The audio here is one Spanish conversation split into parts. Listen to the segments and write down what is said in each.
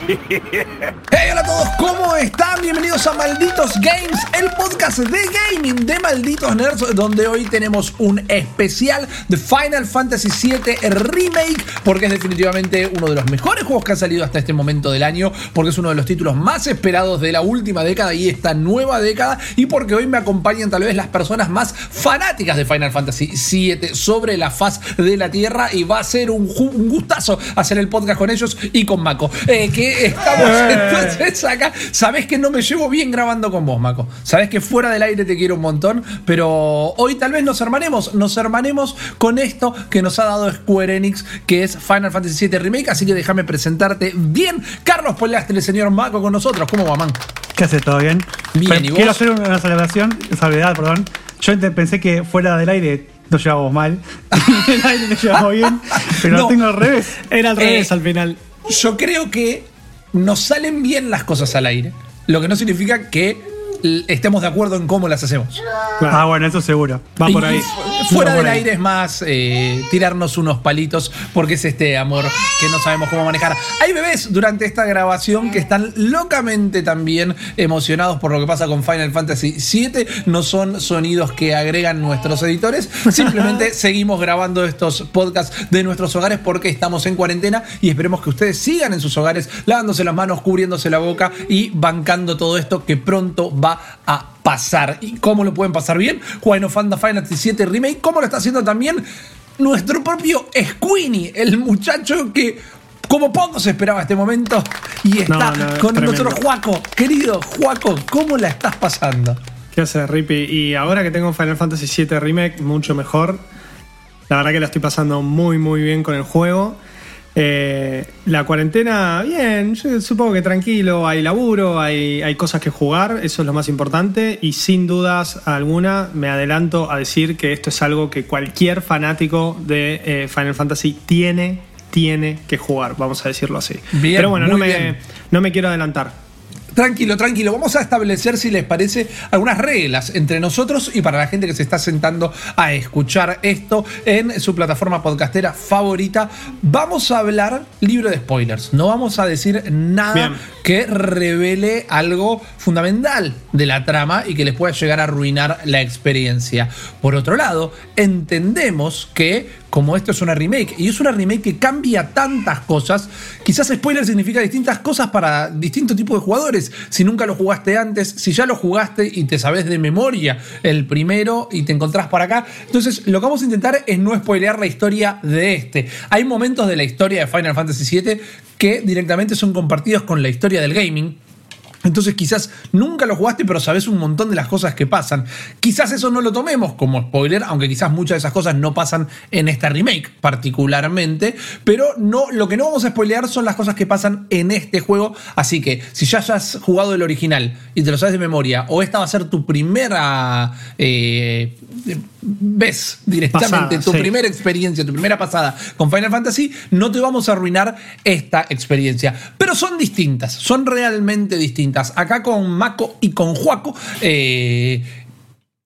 Hey, hola a todos, ¿cómo están? Bienvenidos a Malditos Games, el podcast de gaming de Malditos Nerds, donde hoy tenemos un especial de Final Fantasy VII Remake, porque es definitivamente uno de los mejores juegos que han salido hasta este momento del año, porque es uno de los títulos más esperados de la última década y esta nueva década, y porque hoy me acompañan tal vez las personas más fanáticas de Final Fantasy VII sobre la faz de la Tierra, y va a ser un, gustazo hacer el podcast con ellos y con Mako, eh, estamos entonces acá. Sabes que no me llevo bien grabando con vos, Mako. Sabes que fuera del aire te quiero un montón, pero hoy tal vez nos hermanemos, nos hermanemos con esto que nos ha dado Square Enix, que es Final Fantasy VII Remake. Así que déjame presentarte bien. Carlos Polastre, el señor Mako con nosotros. ¿Cómo va, man? ¿Qué hace? ¿Todo bien? Bien, Pero ¿y vos? Quiero hacer una salvación, salvedad, perdón. Yo pensé que fuera del aire nos llevábamos mal. en el aire nos llevábamos bien, pero No. lo tengo al revés. Era al Eh, revés al final. Yo creo que nos salen bien las cosas al aire, lo que no significa que estemos de acuerdo en cómo las hacemos. Ah, bueno, eso seguro. Va por Y ahí. Fuera del aire es más eh, tirarnos unos palitos porque es este amor que no sabemos cómo manejar. Hay bebés durante esta grabación que están locamente también emocionados por lo que pasa con Final Fantasy VII. No son sonidos que agregan nuestros editores. Simplemente seguimos grabando estos podcasts de nuestros hogares porque estamos en cuarentena y esperemos que ustedes sigan en sus hogares lavándose las manos, cubriéndose la boca y bancando todo esto que pronto va a pasar. ¿Y cómo lo pueden pasar bien? Of Fanda Final Fantasy VII Remake, ¿cómo lo está haciendo también nuestro propio Squeenie, el muchacho que como poco se esperaba este momento y está No, no, con tremendo. nosotros Juaco. Querido Juaco, ¿cómo la estás pasando? ¿Qué hace Rippy? Y ahora que tengo Final Fantasy VII Remake, mucho mejor. La verdad que la estoy pasando muy, muy bien con el juego. Eh, la cuarentena, bien, yo supongo que tranquilo, hay laburo, hay, hay cosas que jugar, eso es lo más importante. Y sin dudas alguna, me adelanto a decir que esto es algo que cualquier fanático de eh, Final Fantasy tiene, tiene que jugar, vamos a decirlo así. Bien, Pero bueno, no me, bien. no me quiero adelantar. Tranquilo, tranquilo. Vamos a establecer, si les parece, algunas reglas entre nosotros y para la gente que se está sentando a escuchar esto en su plataforma podcastera favorita. Vamos a hablar libre de spoilers. No vamos a decir nada. Que revele algo fundamental de la trama y que les pueda llegar a arruinar la experiencia. Por otro lado, entendemos que como esto es una remake y es una remake que cambia tantas cosas, quizás spoiler significa distintas cosas para distintos tipos de jugadores. Si nunca lo jugaste antes, si ya lo jugaste y te sabes de memoria el primero y te encontrás por acá, entonces lo que vamos a intentar es no spoilear la historia de este. Hay momentos de la historia de Final Fantasy VII que directamente son compartidos con la historia del gaming. Entonces quizás nunca lo jugaste, pero sabes un montón de las cosas que pasan. Quizás eso no lo tomemos como spoiler, aunque quizás muchas de esas cosas no pasan en esta remake particularmente. Pero no, lo que no vamos a spoilear son las cosas que pasan en este juego. Así que si ya hayas jugado el original y te lo sabes de memoria, o esta va a ser tu primera eh, vez directamente, Pasada, tu sí. primera experiencia, tu primera pasada con Final Fantasy, no te vamos a arruinar esta experiencia. Pero son distintas, son realmente distintas. Acá con Mako y con Juaco. eh,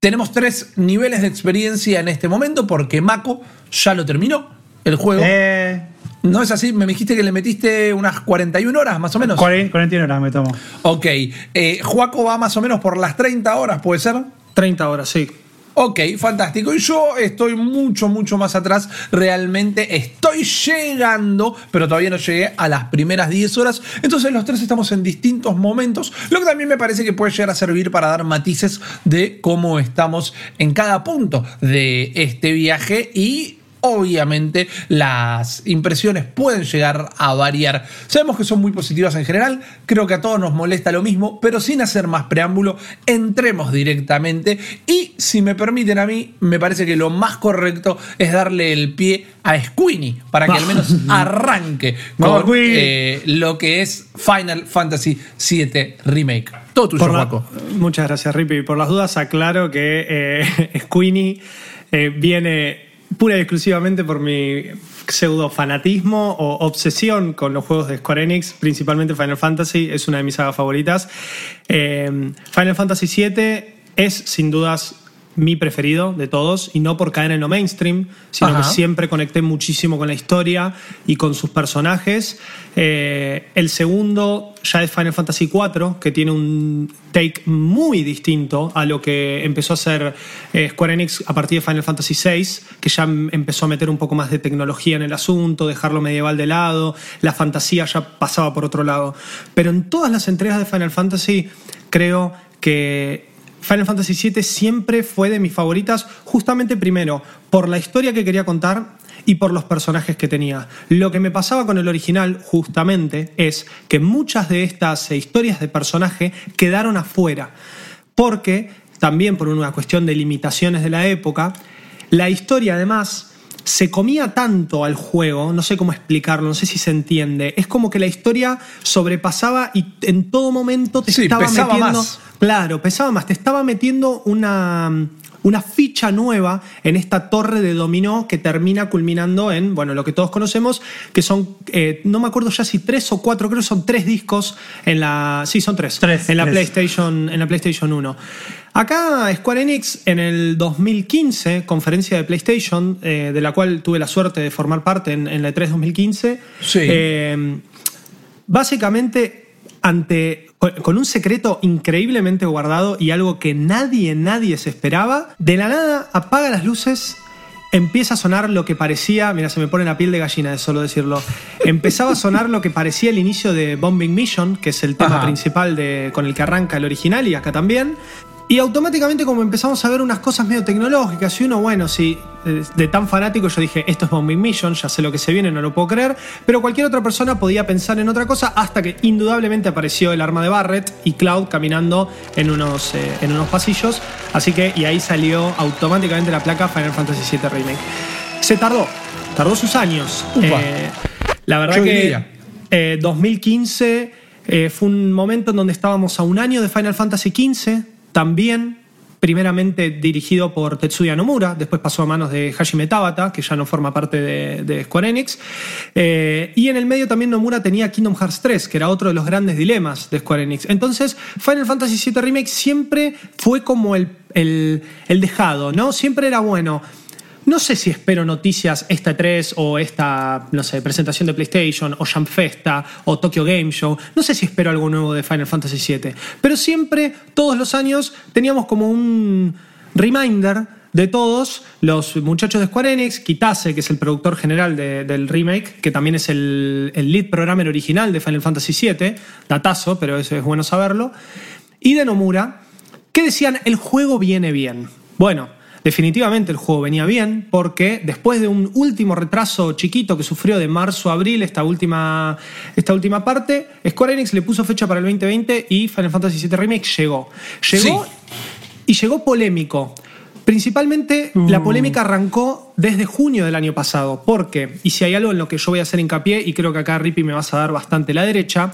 tenemos tres niveles de experiencia en este momento porque Mako ya lo terminó el juego. Eh, ¿No es así? Me dijiste que le metiste unas 41 horas más o menos. 40, 41 horas me tomo. Ok. Eh, Juaco va más o menos por las 30 horas, ¿puede ser? 30 horas, sí. Ok, fantástico. Y yo estoy mucho, mucho más atrás. Realmente estoy llegando, pero todavía no llegué a las primeras 10 horas. Entonces los tres estamos en distintos momentos, lo que también me parece que puede llegar a servir para dar matices de cómo estamos en cada punto de este viaje y obviamente las impresiones pueden llegar a variar. Sabemos que son muy positivas en general, creo que a todos nos molesta lo mismo, pero sin hacer más preámbulo, entremos directamente y si me permiten a mí, me parece que lo más correcto es darle el pie a Squeenie para que al menos arranque con eh, lo que es Final Fantasy VII Remake. Todo tuyo, la- muchas gracias, Rippy. Por las dudas, aclaro que eh, Squeenie eh, viene pura y exclusivamente por mi pseudo fanatismo o obsesión con los juegos de Square Enix, principalmente Final Fantasy, es una de mis sagas favoritas. Eh, Final Fantasy VII es sin dudas mi preferido de todos y no por caer en lo mainstream, sino Ajá. que siempre conecté muchísimo con la historia y con sus personajes. Eh, el segundo ya es Final Fantasy IV, que tiene un take muy distinto a lo que empezó a hacer eh, Square Enix a partir de Final Fantasy VI, que ya empezó a meter un poco más de tecnología en el asunto, dejarlo medieval de lado, la fantasía ya pasaba por otro lado. Pero en todas las entregas de Final Fantasy creo que Final Fantasy VII siempre fue de mis favoritas, justamente primero por la historia que quería contar y por los personajes que tenía. Lo que me pasaba con el original, justamente, es que muchas de estas historias de personaje quedaron afuera. Porque, también por una cuestión de limitaciones de la época, la historia además se comía tanto al juego, no sé cómo explicarlo, no sé si se entiende. Es como que la historia sobrepasaba y en todo momento te Sí, estaba pesaba metiendo. más. Claro, pesaba más. Te estaba metiendo una, una ficha nueva en esta torre de dominó que termina culminando en, bueno, lo que todos conocemos, que son, eh, no me acuerdo ya si tres o cuatro, creo que son tres discos en la. Sí, son tres. Tres, en la tres. PlayStation, en la PlayStation 1. Acá Square Enix en el 2015, conferencia de PlayStation, eh, de la cual tuve la suerte de formar parte en, en la E3 2015, Sí. eh, básicamente ante con- un secreto increíblemente guardado y algo que nadie, nadie se esperaba, de la nada apaga las luces, empieza a sonar lo que parecía, mira, se me pone la piel de gallina de solo decirlo, empezaba a sonar lo que parecía el inicio de Bombing Mission, que es el tema Ajá. principal de, con el que arranca el original y acá también. Y automáticamente como empezamos a ver unas cosas medio tecnológicas y uno, bueno, si eh, de tan fanático yo dije, esto es Bombing Mission, ya sé lo que se viene, no lo puedo creer, pero cualquier otra persona podía pensar en otra cosa hasta que indudablemente apareció el arma de Barrett y Cloud caminando en unos, eh, en unos pasillos, así que y ahí salió automáticamente la placa Final Fantasy VII Remake. Se tardó, tardó sus años. Eh, la verdad Yo que diría. eh, 2015 eh, fue un momento en donde estábamos a un año de Final Fantasy XV, también primeramente dirigido por Tetsuya Nomura, después pasó a manos de Hajime Tabata, que ya no forma parte de, Square Enix, Eh, y en el medio también Nomura tenía Kingdom Hearts 3, que era otro de los grandes dilemas de Square Enix. Entonces, Final Fantasy VII Remake siempre fue como el, el dejado, ¿no? Siempre era bueno. No sé si espero noticias esta 3 o esta, no sé, presentación de PlayStation o Jump Festa o Tokyo Game Show. No sé si espero algo nuevo de Final Fantasy VII. Pero siempre, todos los años, teníamos como un reminder de todos los muchachos de Square Enix, Kitase, que es el productor general de- del remake, que también es el, el lead programmer original de Final Fantasy VII, datazo, pero eso es bueno saberlo, y de Nomura, que decían, el juego viene bien. Bueno, definitivamente el juego venía bien porque después de un último retraso chiquito que sufrió de marzo a abril esta última, esta última parte, Square Enix le puso fecha para el 2020 y Final Fantasy VII Remake llegó. Llegó Sí. y llegó polémico. Principalmente la polémica arrancó desde junio del año pasado. porque Y si hay algo en lo que yo voy a hacer hincapié, y creo que acá Rippy me vas a dar bastante la derecha,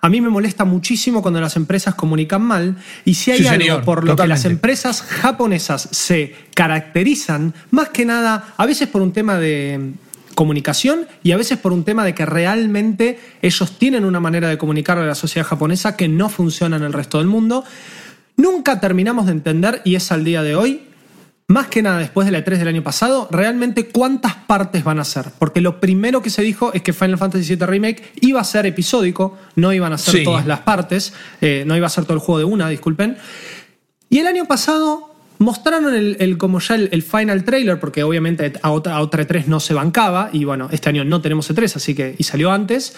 a mí me molesta muchísimo cuando las empresas comunican mal. Y si hay Sí, algo señor, por lo que las empresas japonesas se caracterizan, más que nada, a veces por un tema de comunicación y a veces por un tema de que realmente ellos tienen una manera de comunicar a la sociedad japonesa que no funciona en el resto del mundo. Nunca terminamos de entender, y es al día de hoy, más que nada después de la E3 del año pasado, realmente cuántas partes van a ser. Porque lo primero que se dijo es que Final Fantasy VII Remake iba a ser episódico, no iban a ser Sí. todas las partes, eh, no iba a ser todo el juego de una, disculpen. Y el año pasado mostraron el, el- como ya el, el final trailer, porque obviamente a otra, a otra E3 no se bancaba, y bueno, este año no tenemos E3, así que, y salió antes.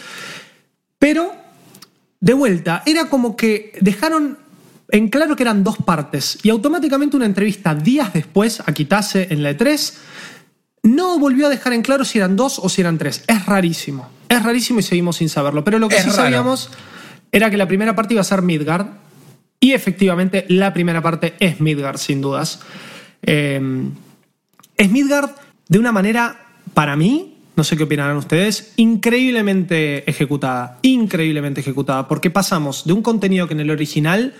Pero, de vuelta, era como que dejaron en claro que eran dos partes, y automáticamente una entrevista días después a Kitase en la E3 no volvió a dejar en claro si eran dos o si eran tres. Es rarísimo. Es rarísimo y seguimos sin saberlo. Pero lo que Es sí raro. sabíamos era que la primera parte iba a ser Midgard. Y efectivamente, la primera parte es Midgard, sin dudas. Eh, es Midgard de una manera, para mí, no sé qué opinarán ustedes, increíblemente ejecutada. Increíblemente ejecutada. Porque pasamos de un contenido que en el original,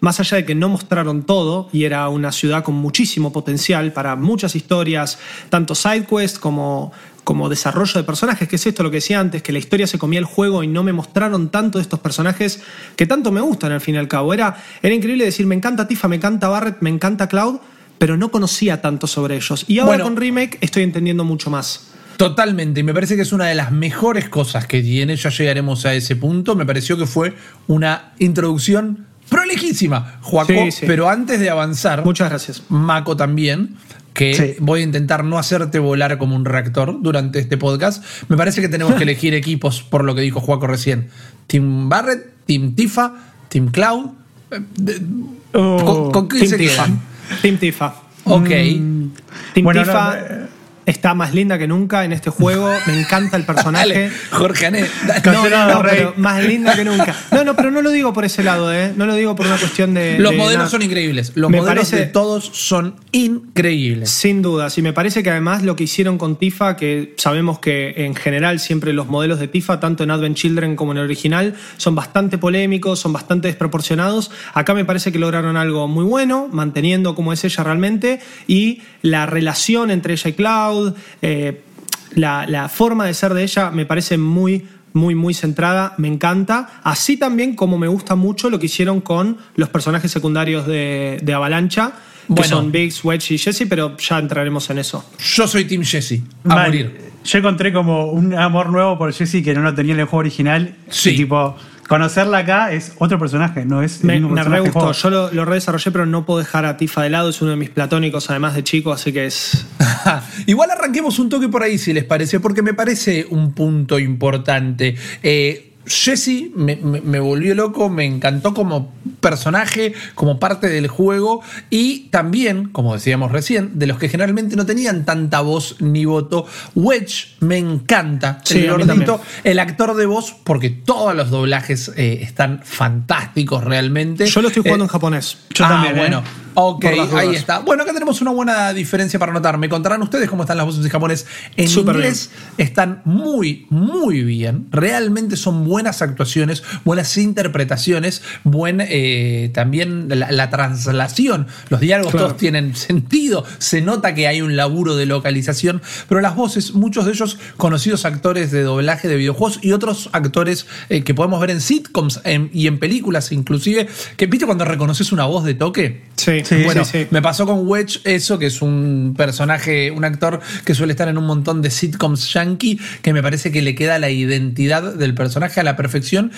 más allá de que no mostraron todo, y era una ciudad con muchísimo potencial para muchas historias, tanto sidequest como, como desarrollo de personajes, que es esto lo que decía antes, que la historia se comía el juego y no me mostraron tanto de estos personajes que tanto me gustan al fin y al cabo. Era, era increíble decir, me encanta Tifa, me encanta Barrett, me encanta Cloud, pero no conocía tanto sobre ellos. Y ahora Bueno. con Remake estoy entendiendo mucho más. Totalmente, y me parece que es una de las mejores cosas que tiene, ya llegaremos a ese punto, me pareció que fue una introducción prolijísima, Juaco, Sí, sí. pero antes de avanzar, Muchas gracias. Mako también, que Sí. voy a intentar no hacerte volar como un reactor durante este podcast, me parece que tenemos que elegir equipos por lo que dijo Juaco recién, Team Barrett, Team Tifa, Team Cloud, eh, Oh, ¿con, Team se Tifa. Team Tifa. Ok. Team Bueno, Tifa no, eh. Está más linda que nunca en este juego. Me encanta el personaje. Dale, Jorge Ané. No, no, no, pero más linda que nunca. No, no, pero no lo digo por ese lado, ¿eh? No lo digo por una cuestión de. Los de modelos nada. son increíbles. Los Me modelos parece- de todos son increíbles. Sin duda, y me parece que además lo que hicieron con Tifa, que sabemos que en general siempre los modelos de Tifa, tanto en Advent Children como en el original, son bastante polémicos, son bastante desproporcionados. Acá me parece que lograron algo muy bueno, manteniendo como es ella realmente, y la relación entre ella y Cloud, eh, la, la forma de ser de ella me parece muy muy, muy centrada, me encanta. Así también como me gusta mucho lo que hicieron con los personajes secundarios de, de Avalancha, que Bueno. son Biggs, Wedge y Jesse, pero ya entraremos en eso. Yo soy Team Jesse. A morir. Yo encontré como un amor nuevo por Jessie que no lo tenía en el juego original. Sí. Y tipo, conocerla acá es otro personaje, no es el Me, mismo me re gustó. juego. Yo lo, lo redesarrollé, pero no puedo dejar a Tifa de lado. Es uno de mis platónicos, además de chico, así que es. Igual arranquemos un toque por ahí, si les parece, porque me parece un punto importante. Eh, Jesse me, me- me volvió loco, me encantó como personaje, como parte del juego y también, como decíamos recién, de los que generalmente no tenían tanta voz ni voto. Wedge me encanta, Sí, el gordito, actor de voz, porque todos los doblajes eh, están fantásticos realmente. Yo lo estoy jugando Eh, en japonés. Yo ah, también, ¿eh? bueno. Ok, ahí está. Bueno, acá tenemos una buena diferencia para notar. Me contarán ustedes cómo están las voces en japonés. En inglés están muy, muy bien. Realmente son buenas actuaciones, buenas interpretaciones, buen eh, también la, la translación. Los diálogos Claro. todos tienen sentido. Se nota que hay un laburo de localización, pero las voces, muchos de ellos conocidos actores de doblaje de videojuegos y otros actores eh, que podemos ver en sitcoms en- y en películas inclusive. Que viste cuando reconoces una voz de toque. Sí, Sí, Bueno, sí, sí. me pasó con Wedge eso, que es un personaje, un actor que suele estar en un montón de sitcoms yankee, que me parece que le queda la identidad del personaje a la perfección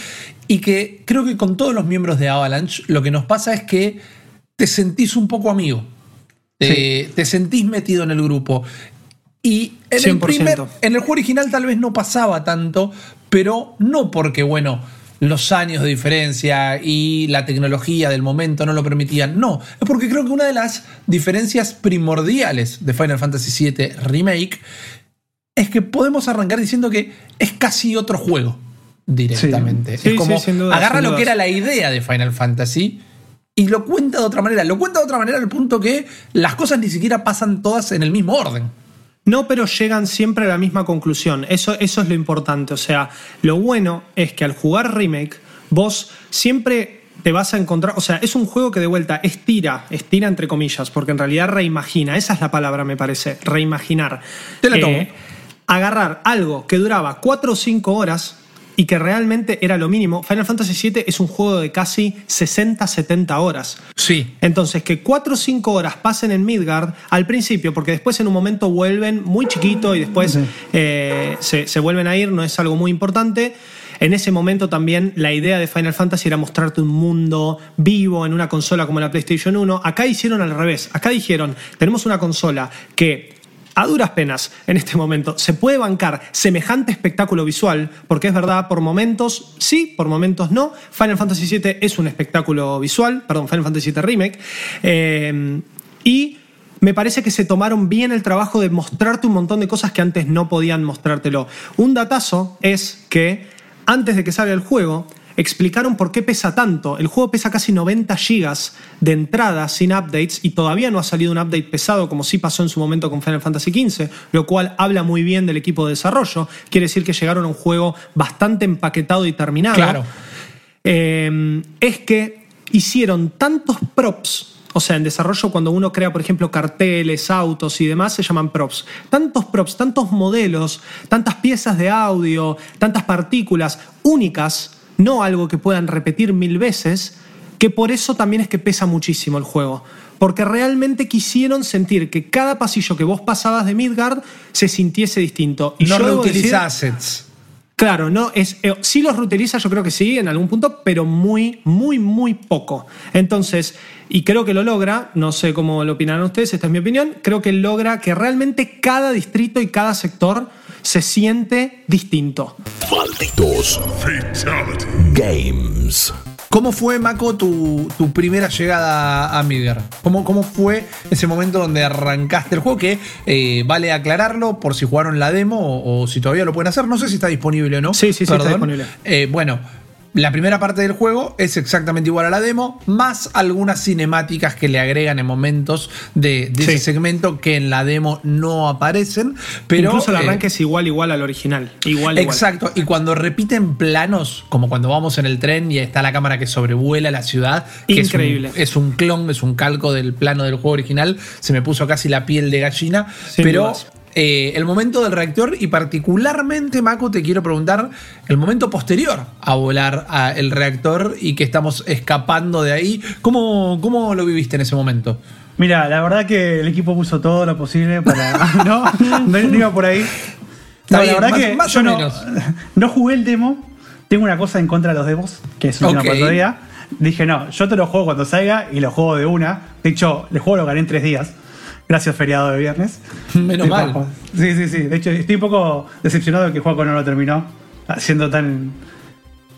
y que creo que con todos los miembros de Avalanche lo que nos pasa es que te sentís un poco amigo, te, te sentís metido en el grupo. Y en el, 100%. primer, en el juego original tal vez no pasaba tanto, pero no porque, bueno, los años de diferencia y la tecnología del momento no lo permitían. No, es porque creo que una de las diferencias primordiales de Final Fantasy VII Remake es que podemos arrancar diciendo que es casi otro juego directamente. Sí. es Sí, como sí, sin duda, agarra lo que era la idea de Final Fantasy y lo cuenta de otra manera. Lo cuenta de otra manera al punto que las cosas ni siquiera pasan todas en el mismo orden. No, pero llegan siempre a la misma conclusión. Eso, eso es lo importante. O sea, lo bueno es que al jugar remake, vos siempre te vas a encontrar. O sea, es un juego que de vuelta estira, estira entre comillas, porque en realidad reimagina. Esa es la palabra, me parece. Reimaginar. Te la tomo. agarrar algo que duraba 4 o 5 horas y que realmente era lo mínimo. Final Fantasy VII es un juego de casi 60-70 horas. Sí. Entonces, que 4 o 5 horas pasen en Midgard al principio, porque después en un momento vuelven muy chiquito y después Sí. eh, se, se vuelven a ir, no es algo muy importante. En ese momento también la idea de Final Fantasy era mostrarte un mundo vivo en una consola como la PlayStation 1. Acá hicieron al revés. Acá dijeron, tenemos una consola que a duras penas en este momento se puede bancar semejante espectáculo visual, porque es verdad, por momentos sí, por momentos no. Final Fantasy VII es un espectáculo visual, perdón, Final Fantasy VII Remake. Eh, y me parece que se tomaron bien el trabajo de mostrarte un montón de cosas que antes no podían mostrártelo. Un datazo es que antes de que salga el juego, explicaron por qué pesa tanto. El juego pesa casi 90 gigas de entrada sin updates y todavía no ha salido un update pesado como sí pasó en su momento con Final Fantasy XV, lo cual habla muy bien del equipo de desarrollo. Quiere decir que llegaron a un juego bastante empaquetado y terminado. Claro. Eh, es que hicieron tantos props. O sea, en desarrollo cuando uno crea, por ejemplo, carteles, autos y demás, se llaman props. Tantos props, tantos modelos, tantas piezas de audio, tantas partículas únicas, no algo que puedan repetir mil veces, que por eso también es que pesa muchísimo el juego. porque realmente quisieron sentir que cada pasillo que vos pasabas de Midgard se sintiese distinto. Y no reutiliza assets. Claro, no, es, eh, sí los reutiliza, yo creo que sí, en algún punto, pero muy, muy, muy poco. Entonces, y creo que lo logra, no sé cómo lo opinarán ustedes, esta es mi opinión, creo que logra que realmente cada distrito y cada sector se siente distinto. Malditos Games. ¿Cómo fue, Mako, tu, tu primera llegada a Midgar? ¿Cómo, ¿Cómo fue ese momento donde arrancaste el juego? Que eh, vale aclararlo por si jugaron la demo o, o si todavía lo pueden hacer. No sé si está disponible o no. Sí, sí, sí, está disponible. Eh, bueno, la primera parte del juego es exactamente igual a la demo, más algunas cinemáticas que le agregan en momentos de, de Sí. ese segmento que en la demo no aparecen. Pero, Incluso el eh, arranque es igual, igual al original. Igual, igual. Exacto, y cuando repiten planos, como cuando vamos en el tren y está la cámara que sobrevuela la ciudad, que es un- Increíble. Es un, clon, es un calco del plano del juego original, se me puso casi la piel de gallina, Sin pero dudas. Eh, el momento del reactor y particularmente, Mako, te quiero preguntar el momento posterior a volar a el reactor y que estamos escapando de ahí, ¿cómo, cómo lo viviste en ese momento? Mira, la verdad que el equipo puso todo lo posible para. no, no, iba por ahí. No, la verdad más- que más yo no, no jugué el demo. Tengo una cosa en contra de los demos, que es un Ok. tema para día. Dije, no, yo te lo juego cuando salga y lo juego de una. De hecho, el juego lo gané en tres días. Gracias, feriado de viernes. Menos mal. Sí, sí, sí. De hecho, estoy un poco decepcionado de que Juaco no lo terminó. Siendo tan,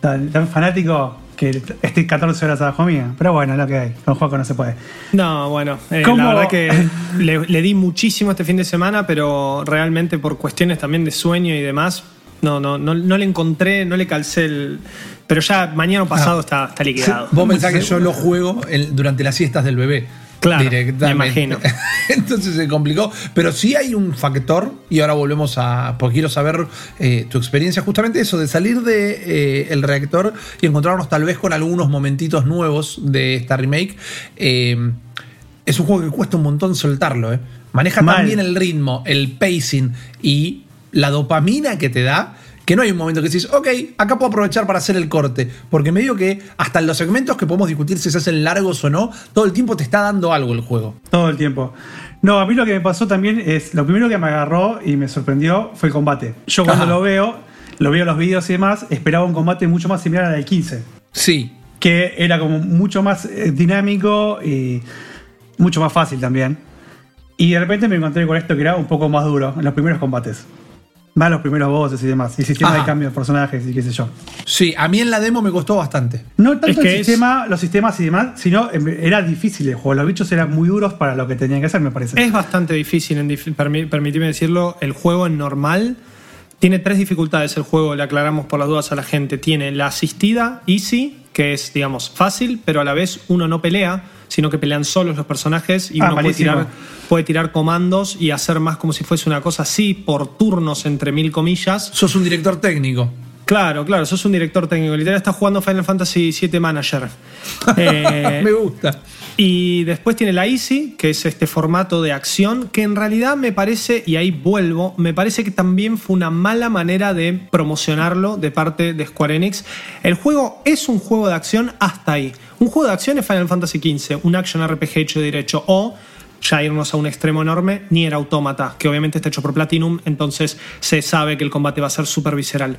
tan, tan fanático que estoy 14 horas abajo mía. Pero bueno, es lo que hay. Con Juaco no se puede. No, bueno, eh, ¿Cómo? la verdad que le, le di muchísimo este fin de semana, pero realmente por cuestiones también de sueño y demás, no, no, no, no le encontré, no le calcé el. Pero ya mañana o pasado está, está liquidado. Vos pensás que yo lo juego el- durante las siestas del bebé. Claro, directamente. me imagino. Entonces se complicó. Pero sí hay un factor, y ahora volvemos a. Porque quiero saber eh, tu experiencia, justamente eso, de salir de eh, el reactor y encontrarnos tal vez con algunos momentitos nuevos de esta remake. Eh, es un juego que cuesta un montón soltarlo. Maneja Mal. tan bien el ritmo, el pacing y la dopamina que te da. Que no hay un momento que decís, ok, acá puedo aprovechar para hacer el corte. Porque me digo que hasta en los segmentos que podemos discutir si se hacen largos o no, todo el tiempo te está dando algo el juego. Todo el tiempo. No, a mí lo que me pasó también es, lo primero que me agarró y me sorprendió fue el combate. Yo cuando Ajá. lo veo, lo veo en los videos y demás, esperaba un combate mucho más similar al del 15. Sí. Que era como mucho más eh, dinámico y mucho más fácil también. Y de repente me encontré con esto que era un poco más duro en los primeros combates. Más los primeros bosses y demás. Y sistema Ajá. de cambio de personajes y qué sé yo. Sí, a mí en la demo me costó bastante. No tanto Es que el es- sistema, los sistemas y demás, sino em, era difícil el juego. Los bichos eran muy duros para lo que tenían que hacer, me parece. Es bastante difícil, en dif- permi- permitime decirlo, el juego en normal tiene tres dificultades el juego, le aclaramos por las dudas a la gente. Tiene la asistida, easy, que es, digamos, fácil, pero a la vez uno no pelea, sino que pelean solos los personajes y Ah, uno puede tirar, puede tirar comandos y hacer más como si fuese una cosa así, por turnos, entre mil comillas. Sos un director técnico. Claro, claro, sos un director técnico. Literal estás jugando Final Fantasy VII Manager. Eh, me gusta. Y después tiene la Easy, que es este formato de acción, que en realidad me parece, y ahí vuelvo, me parece que también fue una mala manera de promocionarlo de parte de Square Enix. El juego es un juego de acción hasta ahí. Un juego de acción es Final Fantasy XV, un action RPG hecho y derecho, o ya irnos a un extremo enorme, ni era Automata, que obviamente está hecho por Platinum, entonces se sabe que el combate va a ser súper visceral.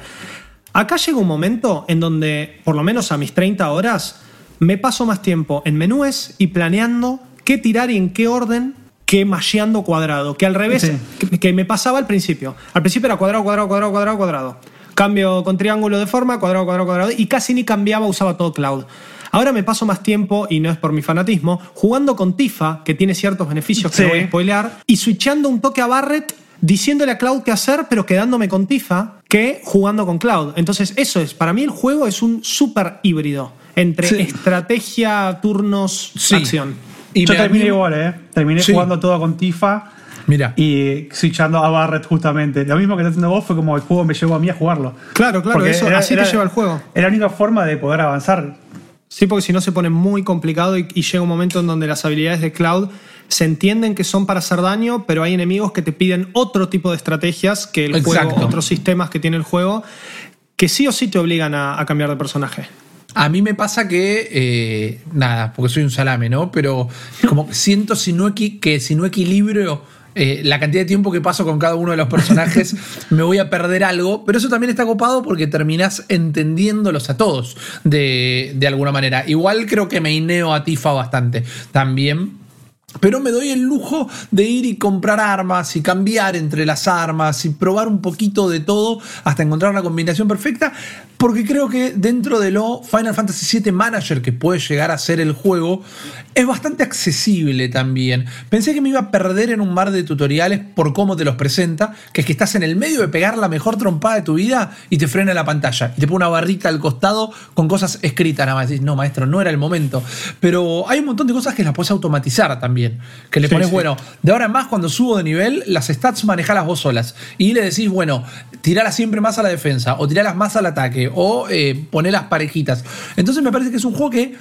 Acá llega un momento en donde, por lo menos a mis 30 horas, me paso más tiempo en menúes y planeando qué tirar y en qué orden que masheando cuadrado, que al revés, Sí. que, que me pasaba al principio. Al principio era cuadrado, cuadrado, cuadrado, cuadrado, cuadrado. Cambio con triángulo de forma, cuadrado, cuadrado, cuadrado, y casi ni cambiaba, usaba todo cloud. Ahora me paso más tiempo, y no es por mi fanatismo, jugando con Tifa, que tiene ciertos beneficios que Sí. voy a spoilear, y switchando un toque a Barret, diciéndole a Cloud qué hacer, pero quedándome con Tifa, que jugando con Cloud. Entonces, eso es, para mí el juego es un súper híbrido entre Sí. estrategia, turnos, Sí. acción. Y Yo terminé igual, ¿eh? Terminé Sí. jugando todo con Tifa Mira. y switchando a Barret justamente. Lo mismo que está haciendo vos fue como el juego me llevó a mí a jugarlo. Claro, claro, Porque eso, así te lleva el juego. Era la única forma de poder avanzar. Sí, porque si no se pone muy complicado y, y llega un momento en donde las habilidades de Cloud se entienden que son para hacer daño, pero hay enemigos que te piden otro tipo de estrategias que el Exacto. juego, otros sistemas que tiene el juego, que sí o sí te obligan a, a cambiar de personaje. A mí me pasa que, eh, nada, porque soy un salame, ¿no? Pero como siento si no que si no equilibrio eh, la cantidad de tiempo que paso con cada uno de los personajes, me voy a perder algo. Pero eso también está copado porque terminás entendiéndolos a todos de, de alguna manera. Igual creo que me ineo a Tifa bastante también. Pero me doy el lujo de ir y comprar armas y cambiar entre las armas y probar un poquito de todo hasta encontrar la combinación perfecta. Porque creo que dentro de lo Final Fantasy VII Manager que puede llegar a ser el juego, es bastante accesible también. Pensé que me iba a perder en un mar de tutoriales por cómo te los presenta, que es que estás en el medio de pegar la mejor trompada de tu vida y te frena la pantalla y te pone una barrita al costado con cosas escritas nada más. Decís, no, maestro, no era el momento. Pero hay un montón de cosas que las puedes automatizar también. Que le Sí, pones, sí. bueno, de ahora en más, cuando subo de nivel, las stats manejalas vos solas. Y le decís, bueno, tiralas siempre más a la defensa, o tiralas más al ataque, o eh, ponelas parejitas. Entonces me parece que es un juego que,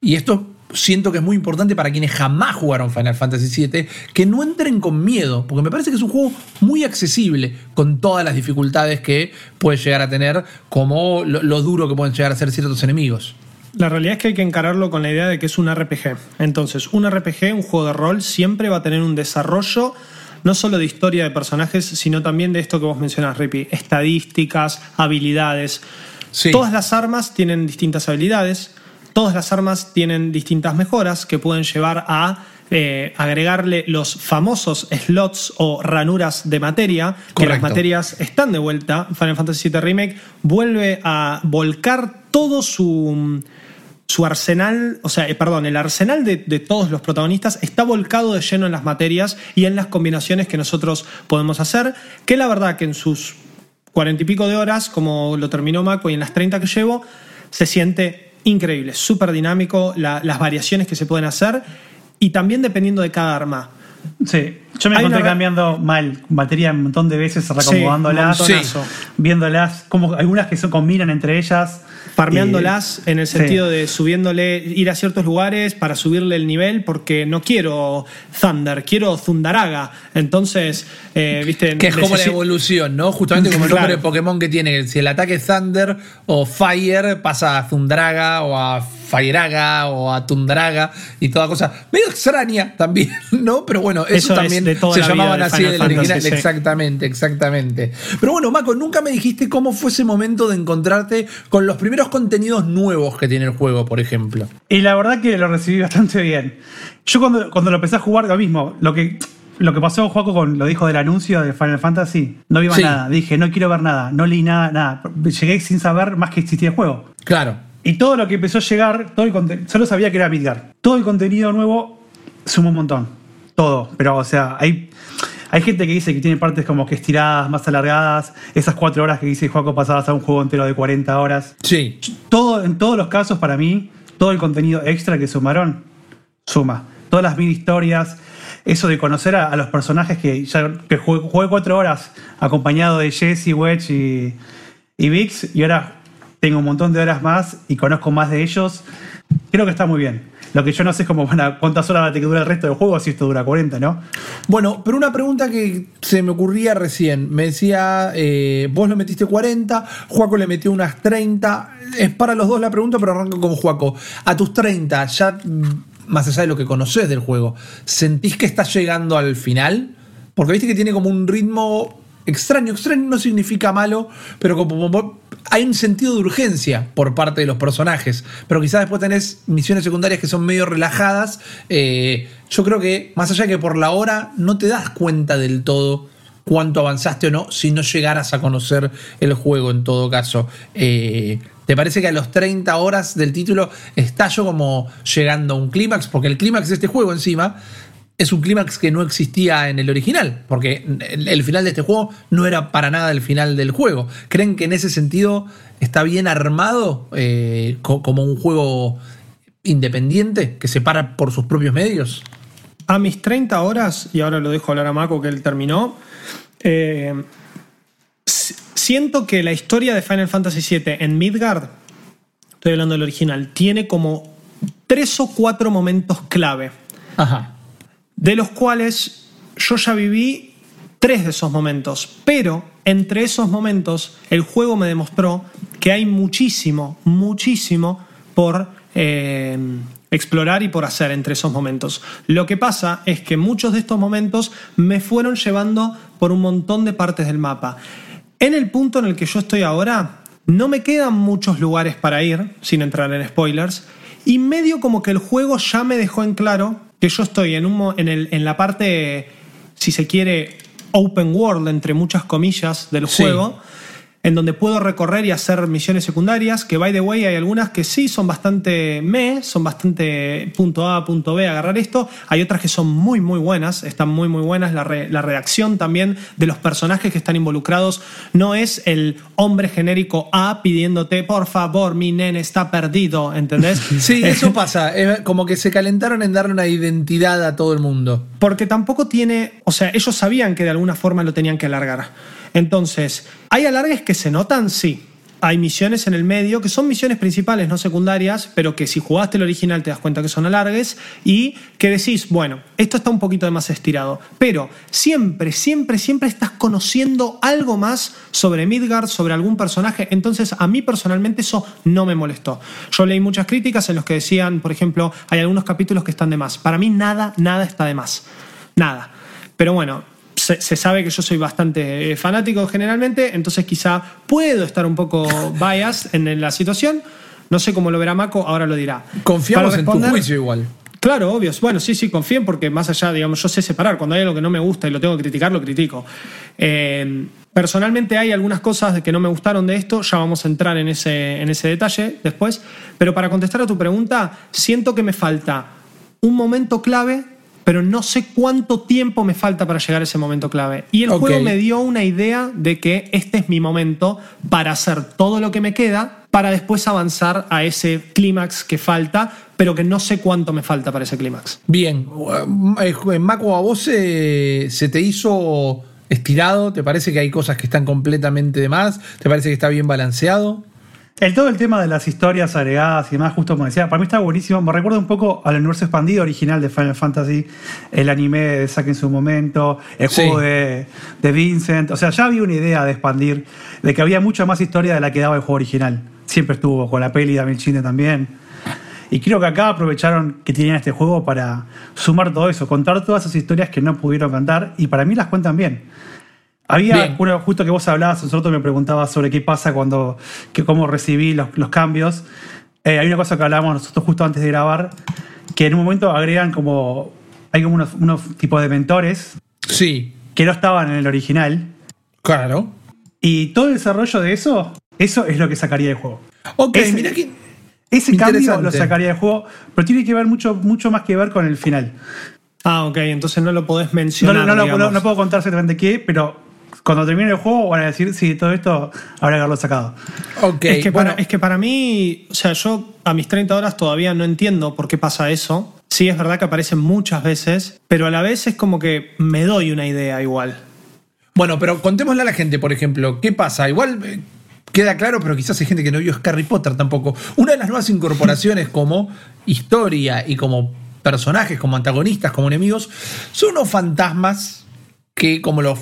y esto siento que es muy importante para quienes jamás jugaron Final Fantasy VII, que no entren con miedo, porque me parece que es un juego muy accesible, con todas las dificultades que puede llegar a tener, como lo, lo duro que pueden llegar a ser ciertos enemigos. La realidad es que hay que encararlo con la idea de que es un RPG. Entonces, un RPG, un juego de rol, siempre va a tener un desarrollo no solo de historia de personajes, sino también de esto que vos mencionás, Rippy, estadísticas, habilidades. Sí. Todas las armas tienen distintas habilidades, todas las armas tienen distintas mejoras que pueden llevar a eh, agregarle los famosos slots o ranuras de materia, que las materias están de vuelta. Final Fantasy VII Remake vuelve a volcar todo su, su arsenal, o sea, eh, perdón, el arsenal de, todos los protagonistas está volcado de lleno en las materias y en las combinaciones que nosotros podemos hacer, que la verdad que en sus cuarenta y pico de horas, como lo terminó Mako y en las 30 que llevo, se siente increíble, súper dinámico, la- las variaciones que se pueden hacer y también dependiendo de cada arma. Sí, yo me Hay encontré una- cambiando mal batería un montón de veces, reacomodándolas, un montonazo. viéndolas, como algunas que se combinan entre ellas. farmeándolas en el sí. sentido de subiéndole, ir a ciertos lugares para subirle el nivel, porque no quiero Thunder, quiero Zundaraga. Entonces, eh, viste. Que es como la evolución, ¿no? Justamente como el nombre Claro. de Pokémon que tiene. Si el ataque es Thunder o Fire pasa a Zundraga o a Fireaga o a Tundraga y toda cosa medio extraña también, ¿no? Pero bueno, eso, Eso es también se llamaban de así Final en el Fantasy, original. sí. Exactamente, exactamente. Pero bueno, Mako, nunca me dijiste cómo fue ese momento de encontrarte con los primeros contenidos nuevos que tiene el juego, por ejemplo. Y la verdad que lo recibí bastante bien. Yo cuando, cuando lo empecé a jugar, lo mismo, lo que, lo que pasó Juaco con lo dijo del anuncio de Final Fantasy, no vi más Sí. nada. Dije, no quiero ver nada, no leí nada, nada. Llegué sin saber más que existía el juego. Claro. Y todo lo que empezó a llegar, todo el solo sabía que era Midgar. Todo el contenido nuevo suma un montón. Todo. Pero, o sea, hay, hay gente que dice que tiene partes como que estiradas, más alargadas. Esas cuatro horas que dice Juaco pasadas a un juego entero de 40 horas. Sí. Todo, en todos los casos, para mí, todo el contenido extra que sumaron, suma. Todas las mini historias, eso de conocer a, a los personajes que ya que jugué, jugué cuatro horas acompañado de Jesse, Wedge y, y Vix, y ahora tengo un montón de horas más y conozco más de ellos. Creo que está muy bien. Lo que yo no sé es cómo van cuántas horas va a durar el resto del juego, si esto dura 40, ¿no? Bueno, pero una pregunta que se me ocurría recién. Me decía, eh, vos le metiste 40, Juaco le metió unas 30. Es para los dos la pregunta, pero arranco con Juaco. A tus 30, ya más allá de lo que conoces del juego, ¿sentís que estás llegando al final? Porque viste que tiene como un ritmo extraño. Extraño no significa malo, pero como- hay un sentido de urgencia por parte de los personajes. Pero quizás después tenés misiones secundarias que son medio relajadas. Eh, yo creo que, más allá de que por la hora, no te das cuenta del todo cuánto avanzaste o no si no llegaras a conocer el juego en todo caso. Eh, ¿Te parece que a los 30 horas del título está como llegando a un clímax? Porque el clímax de este juego encima es un clímax que no existía en el original, porque el, final de este juego no era para nada el final del juego. ¿Creen que en ese sentido está bien armado eh, co- como un juego independiente que se para por sus propios medios? A mis 30 horas, y ahora lo dejo hablar a Mako que él terminó, eh, si- siento que la historia de Final Fantasy VII en Midgard, estoy hablando del original, tiene como tres o cuatro momentos clave, Ajá. De los cuales yo ya viví tres de esos momentos, pero entre esos momentos el juego me demostró que hay muchísimo, muchísimo por eh, explorar y por hacer entre esos momentos. Lo que pasa es que muchos de estos momentos me fueron llevando por un montón de partes del mapa. En el punto en el que yo estoy ahora, no me quedan muchos lugares para ir, sin entrar en spoilers, y medio como que el juego ya me dejó en claro que yo estoy en, un, en, el- en la parte, si se quiere, open world, entre muchas comillas, del Sí. juego, en donde puedo recorrer y hacer misiones secundarias, que by the way hay algunas que sí son bastante me, son bastante punto A, punto B, agarrar esto, hay otras que son muy muy buenas, están muy muy buenas, la, re- la redacción también de los personajes que están involucrados no es el hombre genérico A pidiéndote, por favor, mi nene está perdido, ¿entendés? Sí, eso pasa. Es como que se calentaron en darle una identidad a todo el mundo. Porque tampoco tiene, o sea, ellos sabían que de alguna forma lo tenían que alargar. Entonces, ¿hay alargues que se notan? Sí. Hay misiones en el medio que son misiones principales, no secundarias, pero que si jugaste el original te das cuenta que son alargues y que decís, bueno, esto está un poquito de más estirado. Pero siempre, siempre, siempre estás conociendo algo más sobre Midgard, sobre algún personaje. Entonces, a mí personalmente eso no me molestó. Yo leí muchas críticas en los que decían, por ejemplo, hay algunos capítulos que están de más. Para mí nada, nada está de más. Nada. Pero bueno, se, se sabe que yo soy bastante eh, fanático generalmente, entonces quizá puedo estar un poco bias en, en la situación. No sé cómo lo verá Mako, ahora lo dirá. Confiamos en tu juicio igual. Claro, obvio. Bueno, sí, sí, confíen porque más allá, digamos, yo sé separar. Cuando hay algo que no me gusta y lo tengo que criticar, lo critico. Eh, personalmente hay algunas cosas que no me gustaron de esto, ya vamos a entrar en ese, en ese detalle después. Pero para contestar a tu pregunta, siento que me falta un momento clave, pero no sé cuánto tiempo me falta para llegar a ese momento clave. Y el juego me dio una idea de que este es mi momento para hacer todo lo que me queda para después avanzar a ese clímax que falta, pero que no sé cuánto me falta para ese clímax. Bien. Eh, Mako, ¿a vos se, se te hizo estirado? ¿Te parece que hay cosas que están completamente de más? ¿Te parece que está bien balanceado? El todo el tema de las historias agregadas y demás, justo como decía, para mí está buenísimo. Me recuerda un poco al universo expandido original de Final Fantasy, el anime de Zack en su momento, el Sí. juego de, de Vincent. O sea, ya había una idea de expandir, de que había mucha más historia de la que daba el juego original. Siempre estuvo con la peli de Amil Chinde también. Y creo que acá aprovecharon que tenían este juego para sumar todo eso, contar todas esas historias que no pudieron contar, y para mí las cuentan bien. Había Bien. una, justo que vos hablabas, nosotros me preguntabas sobre qué pasa cuando, que cómo recibí los, los cambios. Eh, hay una cosa que hablábamos nosotros justo antes de grabar, que en un momento agregan como, hay como unos, unos tipos de mentores Sí, que no estaban en el original. claro. Y todo el desarrollo de eso, eso es lo que sacaría del juego. Ok, Ese- mira que. Ese cambio lo sacaría del juego, pero tiene que ver mucho, mucho más que ver con el final. Ah, ok, entonces no lo podés mencionar. no, no, no, no puedo contar exactamente qué, pero cuando termine el juego van a decir, sí, todo esto habrá que haberlo sacado. Ok, es, que bueno, para, es que para mí, o sea, yo a mis 30 horas todavía no entiendo por qué pasa eso. Sí, es verdad que aparecen muchas veces, pero a la vez es como que me doy una idea igual. Bueno, pero contémosle a la gente, por ejemplo, ¿qué pasa? Igual eh, queda claro, pero quizás hay gente que no vio Harry Potter tampoco. Una de las nuevas incorporaciones como historia y como personajes, como antagonistas, como enemigos, son unos fantasmas que, como los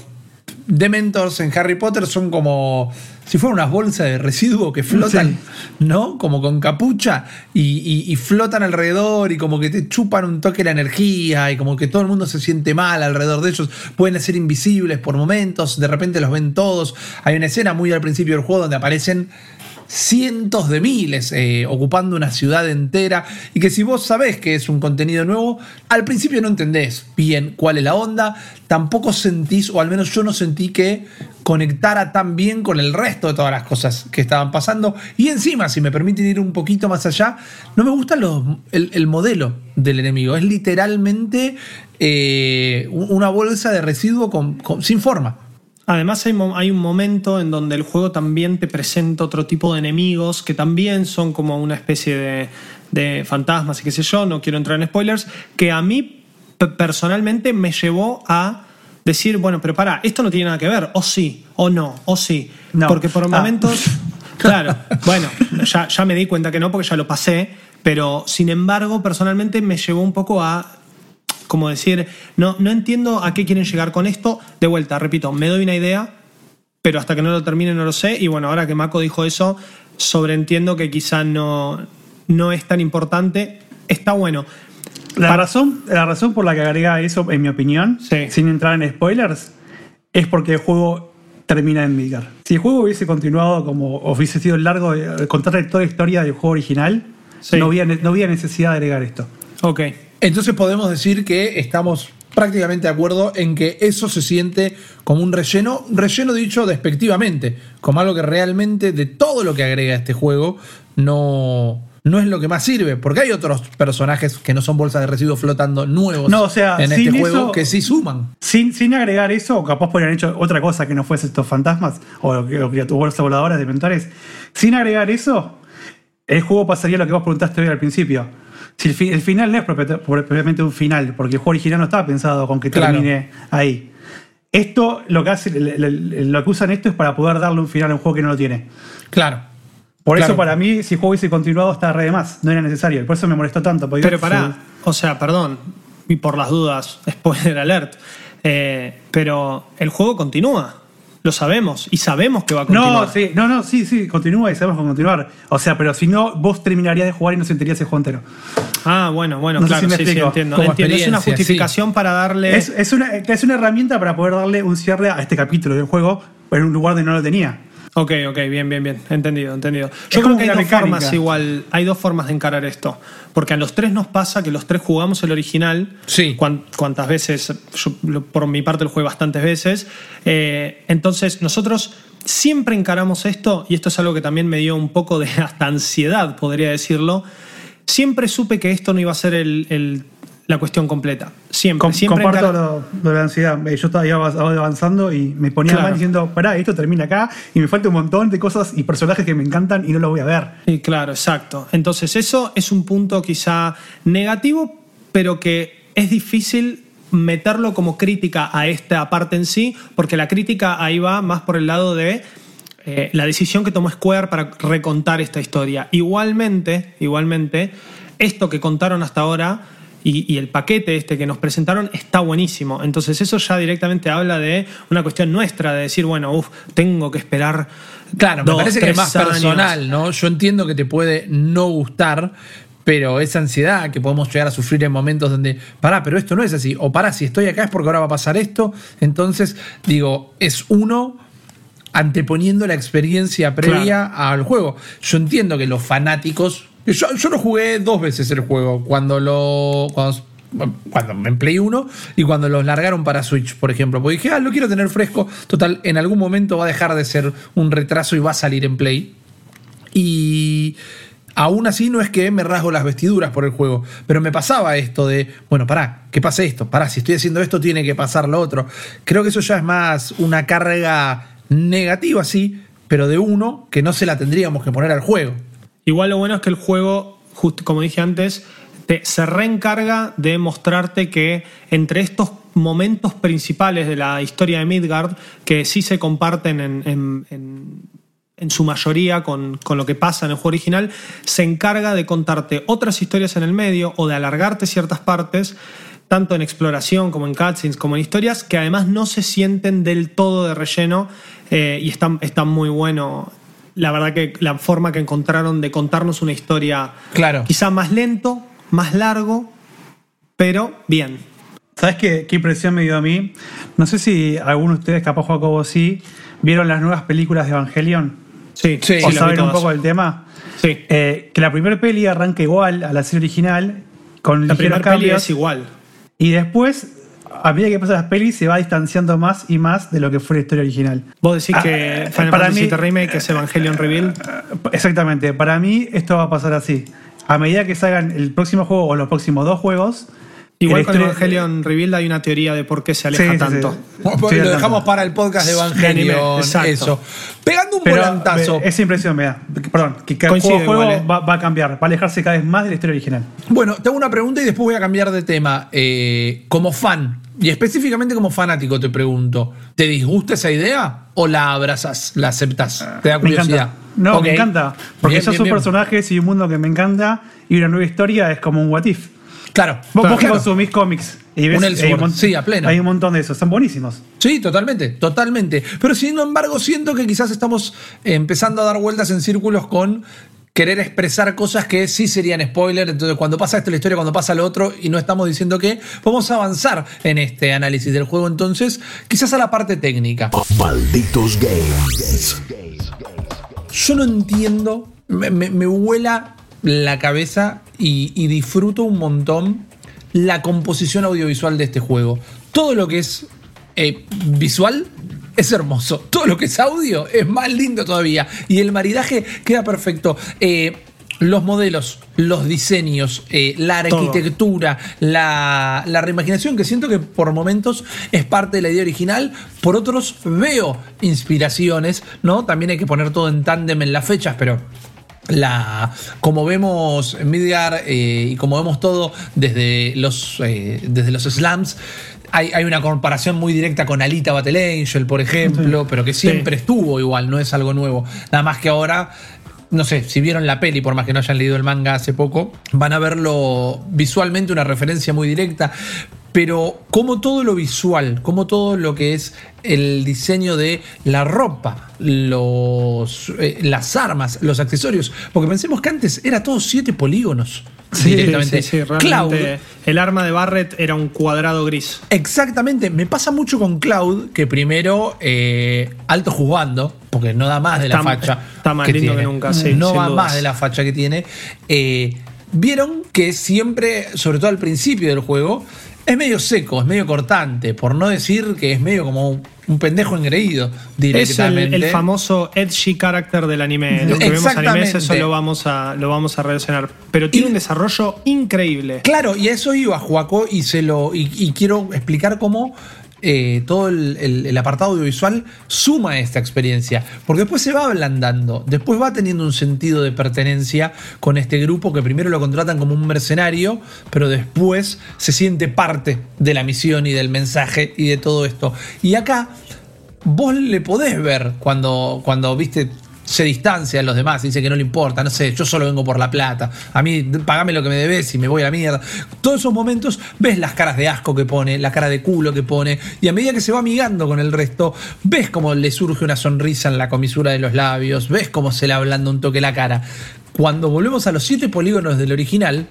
Dementors en Harry Potter, son como si fueran unas bolsas de residuo que flotan, ¿no? Como con capucha y, y- y flotan alrededor y como que te chupan un toque la energía y como que todo el mundo se siente mal alrededor de ellos. Pueden ser invisibles por momentos, de repente los ven todos. Hay una escena muy al principio del juego donde aparecen cientos de miles eh, ocupando una ciudad entera y que si vos sabés que es un contenido nuevo, al principio no entendés bien cuál es la onda, tampoco sentís, o al menos yo no sentí que conectara tan bien con el resto de todas las cosas que estaban pasando. Y encima, si me permiten ir un poquito más allá, no me gusta el, el modelo del enemigo. Es literalmente eh, una bolsa de residuo con- sin forma. Además hay, un momento en donde el juego también te presenta otro tipo de enemigos que también son como una especie de, de fantasmas y qué sé yo, no quiero entrar en spoilers, que a mí personalmente me llevó a decir, bueno, pero para, esto no tiene nada que ver, o sí, o no, o sí. No. Porque por Ah. momentos, claro, bueno, ya, ya me di cuenta que no porque ya lo pasé, pero sin embargo personalmente me llevó un poco a como decir, no, no entiendo a qué quieren llegar con esto. De vuelta, repito, me doy una idea, pero hasta que no lo termine no lo sé. Y bueno, ahora que Mako dijo eso, sobreentiendo que quizá no, no es tan importante, está bueno. La razón, la razón por la que agrega eso, en mi opinión, Sí. sin entrar en spoilers, es porque el juego termina en Midgar. Si el juego hubiese continuado como hubiese sido largo, contar toda la historia del juego original, Sí. no, había, no había necesidad de agregar esto. Ok. Entonces podemos decir que estamos prácticamente de acuerdo en que eso se siente como un relleno, un relleno dicho despectivamente, como algo que realmente de todo lo que agrega este juego no, no es lo que más sirve, porque hay otros personajes que no son bolsas de residuos flotando nuevos No, o sea, en este sin juego eso- que sí suman. Sin, sin agregar eso, o capaz podrían hecho otra cosa que no fuese estos fantasmas o, o criaturas bolsas voladoras de mentores. Sin agregar eso, el juego pasaría lo que vos preguntaste hoy al principio. Si el, fi- el final no es propiamente- un final, porque el juego original no estaba pensado con que Claro. termine ahí. Esto, lo que hace, lo que usan esto es para poder darle un final a un juego que no lo tiene. Claro. Por Claro. eso, para mí, si el juego hubiese continuado, está re de más. No era necesario. Por eso me molestó tanto. Pero pará, o sea, perdón, y por las dudas, spoiler alert, eh, pero el juego continúa, lo sabemos, y sabemos que va a continuar. No, sí, no, no, sí, sí, continúa y sabemos cómo continuar. O sea, pero si no, vos terminarías de jugar y no sentirías el juego entero. Ah, bueno, bueno, No sé claro, si me sí, sí, entiendo. Como Entiendo, Es una justificación para darle... Es, es una, es una herramienta para poder darle un cierre a este capítulo del juego en un lugar donde no lo tenía. Ok, ok, bien, bien, bien. Entendido, entendido. Yo Es creo que hay dos mecánica. formas igual, hay dos formas de encarar esto. Porque a los tres nos pasa que los tres jugamos el original. Sí. Cuantas veces, yo por mi parte lo jugué bastantes veces. Eh, entonces, nosotros siempre encaramos esto, y esto es algo que también me dio un poco de hasta ansiedad, podría decirlo. Siempre supe que esto no iba a ser el- el- la cuestión completa. Siempre, Com- siempre comparto lo, lo de la ansiedad. Eh, Yo estaba iba avanzando y me ponía Claro. mal diciendo, pará, esto termina acá y me falta un montón de cosas y personajes que me encantan y no los voy a ver. Sí, claro, exacto. Entonces eso es un punto quizá negativo, pero que es difícil meterlo como crítica a esta parte en sí, porque la crítica ahí va más por el lado de eh, la decisión que tomó Square para recontar esta historia. Igualmente, igualmente, esto que contaron hasta ahora y, y el paquete este que nos presentaron está buenísimo. Entonces eso ya directamente habla de una cuestión nuestra, de decir, bueno, uff, tengo que esperar. Claro, dos, me parece que es más años. personal, ¿no? Yo entiendo que te puede no gustar, pero esa ansiedad que podemos llegar a sufrir en momentos donde, pará, pero esto no es así, o pará, si estoy acá es porque ahora va a pasar esto, entonces, digo, es uno anteponiendo la experiencia previa al juego. Yo entiendo que los fanáticos, yo, yo lo jugué dos veces el juego, cuando lo... Cuando, cuando en Play 1 y cuando los largaron para Switch, por ejemplo. Porque dije, ah, lo quiero tener fresco. Total, en algún momento va a dejar de ser un retraso y va a salir en Play. Y aún así no es que me rasgo las vestiduras por el juego, pero me pasaba esto de, bueno, pará, que pase esto, pará, si estoy haciendo esto tiene que pasar lo otro. Creo que eso ya es más una carga negativa, sí, pero de uno que no se la tendríamos que poner al juego. Igual lo bueno es que el juego, como dije antes, te- se reencarga de mostrarte que entre estos momentos principales de la historia de Midgard, que sí se comparten en, en- en- su mayoría con, con lo que pasa en el juego original, se encarga de contarte otras historias en el medio o de alargarte ciertas partes, tanto en exploración como en cutscenes, como en historias, que además no se sienten del todo de relleno eh, y están, están muy bueno. La verdad que la forma que encontraron de contarnos una historia Claro. quizá más lento, más largo, pero bien. ¿Sabes qué, qué impresión me dio a mí? No sé si alguno de ustedes, capaz Jacobo sí, vieron las nuevas películas de Evangelion. Sí, Sí, ¿O vi saben un poco del tema? Sí. Eh, que la primera peli arranca igual a la serie original, con La primera peli cambios. es igual. Y después, a medida que pasan las pelis, se va distanciando más y más de lo que fue la historia original. Vos decís Ah, que eh, Final para Fantasy mí- VII Remake es Evangelion Reveal. Exactamente. Para mí, esto va a pasar así. A medida que salgan el próximo juego o los próximos dos juegos. Igual con Evangelion Reveal hay una teoría de por qué se aleja Sí, sí, tanto. sí. Lo dejamos para el podcast de Evangelion. Eso. Pegando un Pero volantazo. eh, esa impresión me da. Perdón, que cada juego, igual, eh. va, va a cambiar, va a alejarse cada vez más de la historia original. Bueno, te hago una pregunta y después voy a cambiar de tema. Eh, como fan, y específicamente como fanático, te pregunto, ¿te disgusta esa idea o la abrazas, la aceptas? ¿Te da Me curiosidad? encanta. No, me encanta. Porque Bien, son bien. personajes y un mundo que me encanta. Y una nueva historia es como un what if. Claro. Vos, claro, vos que consumís cómics y ves Un hay mon- sí, a pleno. Hay un montón de esos, son buenísimos. Sí, totalmente, totalmente. Pero sin embargo, siento que quizás estamos empezando a dar vueltas en círculos con querer expresar cosas que sí serían spoiler. Entonces, cuando pasa esto la historia, cuando pasa lo otro, y no estamos diciendo que, vamos a avanzar en este análisis del juego. Entonces, quizás a la parte técnica. Malditos Games. Yo no entiendo, me, me, me vuela la cabeza y, y disfruto un montón la composición audiovisual de este juego. Todo lo que es eh, visual es hermoso. Todo lo que es audio es más lindo todavía. Y el maridaje queda perfecto. Eh, los modelos, los diseños, eh, la arquitectura, la, la reimaginación, que siento que por momentos es parte de la idea original, por otros veo inspiraciones, ¿no? También hay que poner todo en tándem en las fechas, pero la como vemos en Midgar eh, y como vemos todo desde los eh, desde los slams hay, hay una comparación muy directa con Alita Battle Angel por ejemplo pero que siempre estuvo igual no es algo nuevo nada más que ahora no sé, si vieron la peli, por más que no hayan leído el manga hace poco, van a verlo visualmente una referencia muy directa. Pero como todo lo visual, como todo lo que es el diseño de la ropa, los, eh, las armas, los accesorios, porque pensemos que antes era todo siete polígonos. Directamente. Sí, sí, realmente. Cloud, El arma de Barrett era un cuadrado gris. Exactamente, me pasa mucho con Cloud, que primero eh, alto jugando, porque no da más de la Está- facha. está más lindo que nunca, sí, No va dudas. más de la facha que tiene. Eh, Vieron que siempre, sobre todo al principio del juego, es medio seco, es medio cortante, por no decir que es medio como un, un pendejo engreído Es el, directamente. el famoso edgy character del anime. Lo que vemos animes, eso lo vamos a, lo vamos a relacionar. Pero tiene Y- un desarrollo increíble. Claro, y a eso iba Juaco y se lo. Y, y quiero explicar cómo eh, todo el, el- apartado audiovisual suma esta experiencia. Porque después se va ablandando, después va teniendo un sentido de pertenencia con este grupo que primero lo contratan como un mercenario, pero después se siente parte de la misión y del mensaje y de todo esto. Y acá vos le podés ver cuando, cuando viste, se distancia de los demás, dice que no le importa, no sé, yo solo vengo por la plata, a mí pagame lo que me debes y me voy a la mierda. Todos esos momentos ves las caras de asco que pone, la cara de culo que pone, y a medida que se va amigando con el resto, ves cómo le surge una sonrisa en la comisura de los labios, ves cómo se le ablanda un toque la cara. Cuando volvemos a los siete polígonos del original,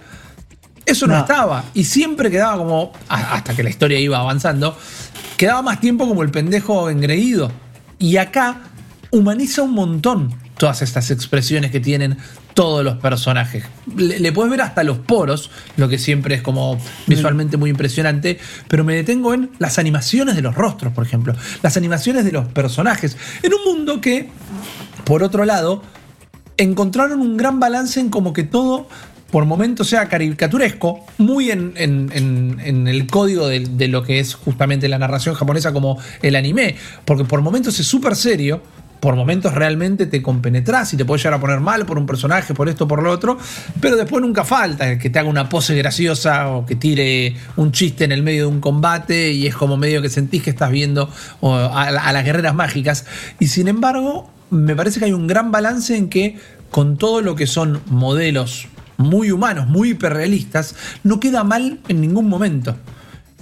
eso no, No. estaba. Y siempre quedaba como, hasta que la historia iba avanzando, quedaba más tiempo como el pendejo engreído. Y acá humaniza un montón todas estas expresiones que tienen todos los personajes. Le, le puedes ver hasta los poros, lo que siempre es como visualmente muy impresionante, pero me detengo en las animaciones de los rostros, por ejemplo, las animaciones de los personajes, en un mundo que, por otro lado, encontraron un gran balance en como que todo por momentos sea caricaturesco, muy en, en- el código de, de lo que es justamente la narración japonesa como el anime, porque por momentos es súper serio, por momentos realmente te compenetras y te puedes llegar a poner mal por un personaje, por esto, por lo otro, pero después nunca falta que te haga una pose graciosa o que tire un chiste en el medio de un combate y es como medio que sentís que estás viendo o, a, a las guerreras mágicas. Y sin embargo, me parece que hay un gran balance en que con todo lo que son modelos muy humanos, muy hiperrealistas, no queda mal en ningún momento.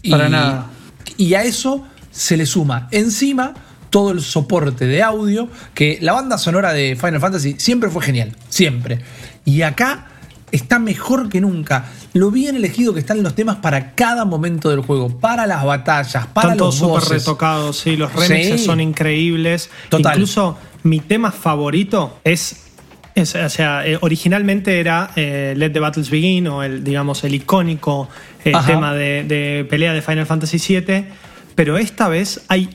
Y, Para nada. Y a eso se le suma encima todo el soporte de audio, que la banda sonora de Final Fantasy siempre fue genial, siempre. Y acá está mejor que nunca. Lo bien elegido que están los temas para cada momento del juego, para las batallas, para Están todos los súper voces. retocados, sí, los remixes Sí. son increíbles. Total. Incluso mi tema favorito es, es- o sea, eh, originalmente era eh, Let the Battles Begin o el, digamos, el icónico eh, tema de, de pelea de Final Fantasy VII, pero esta vez hay,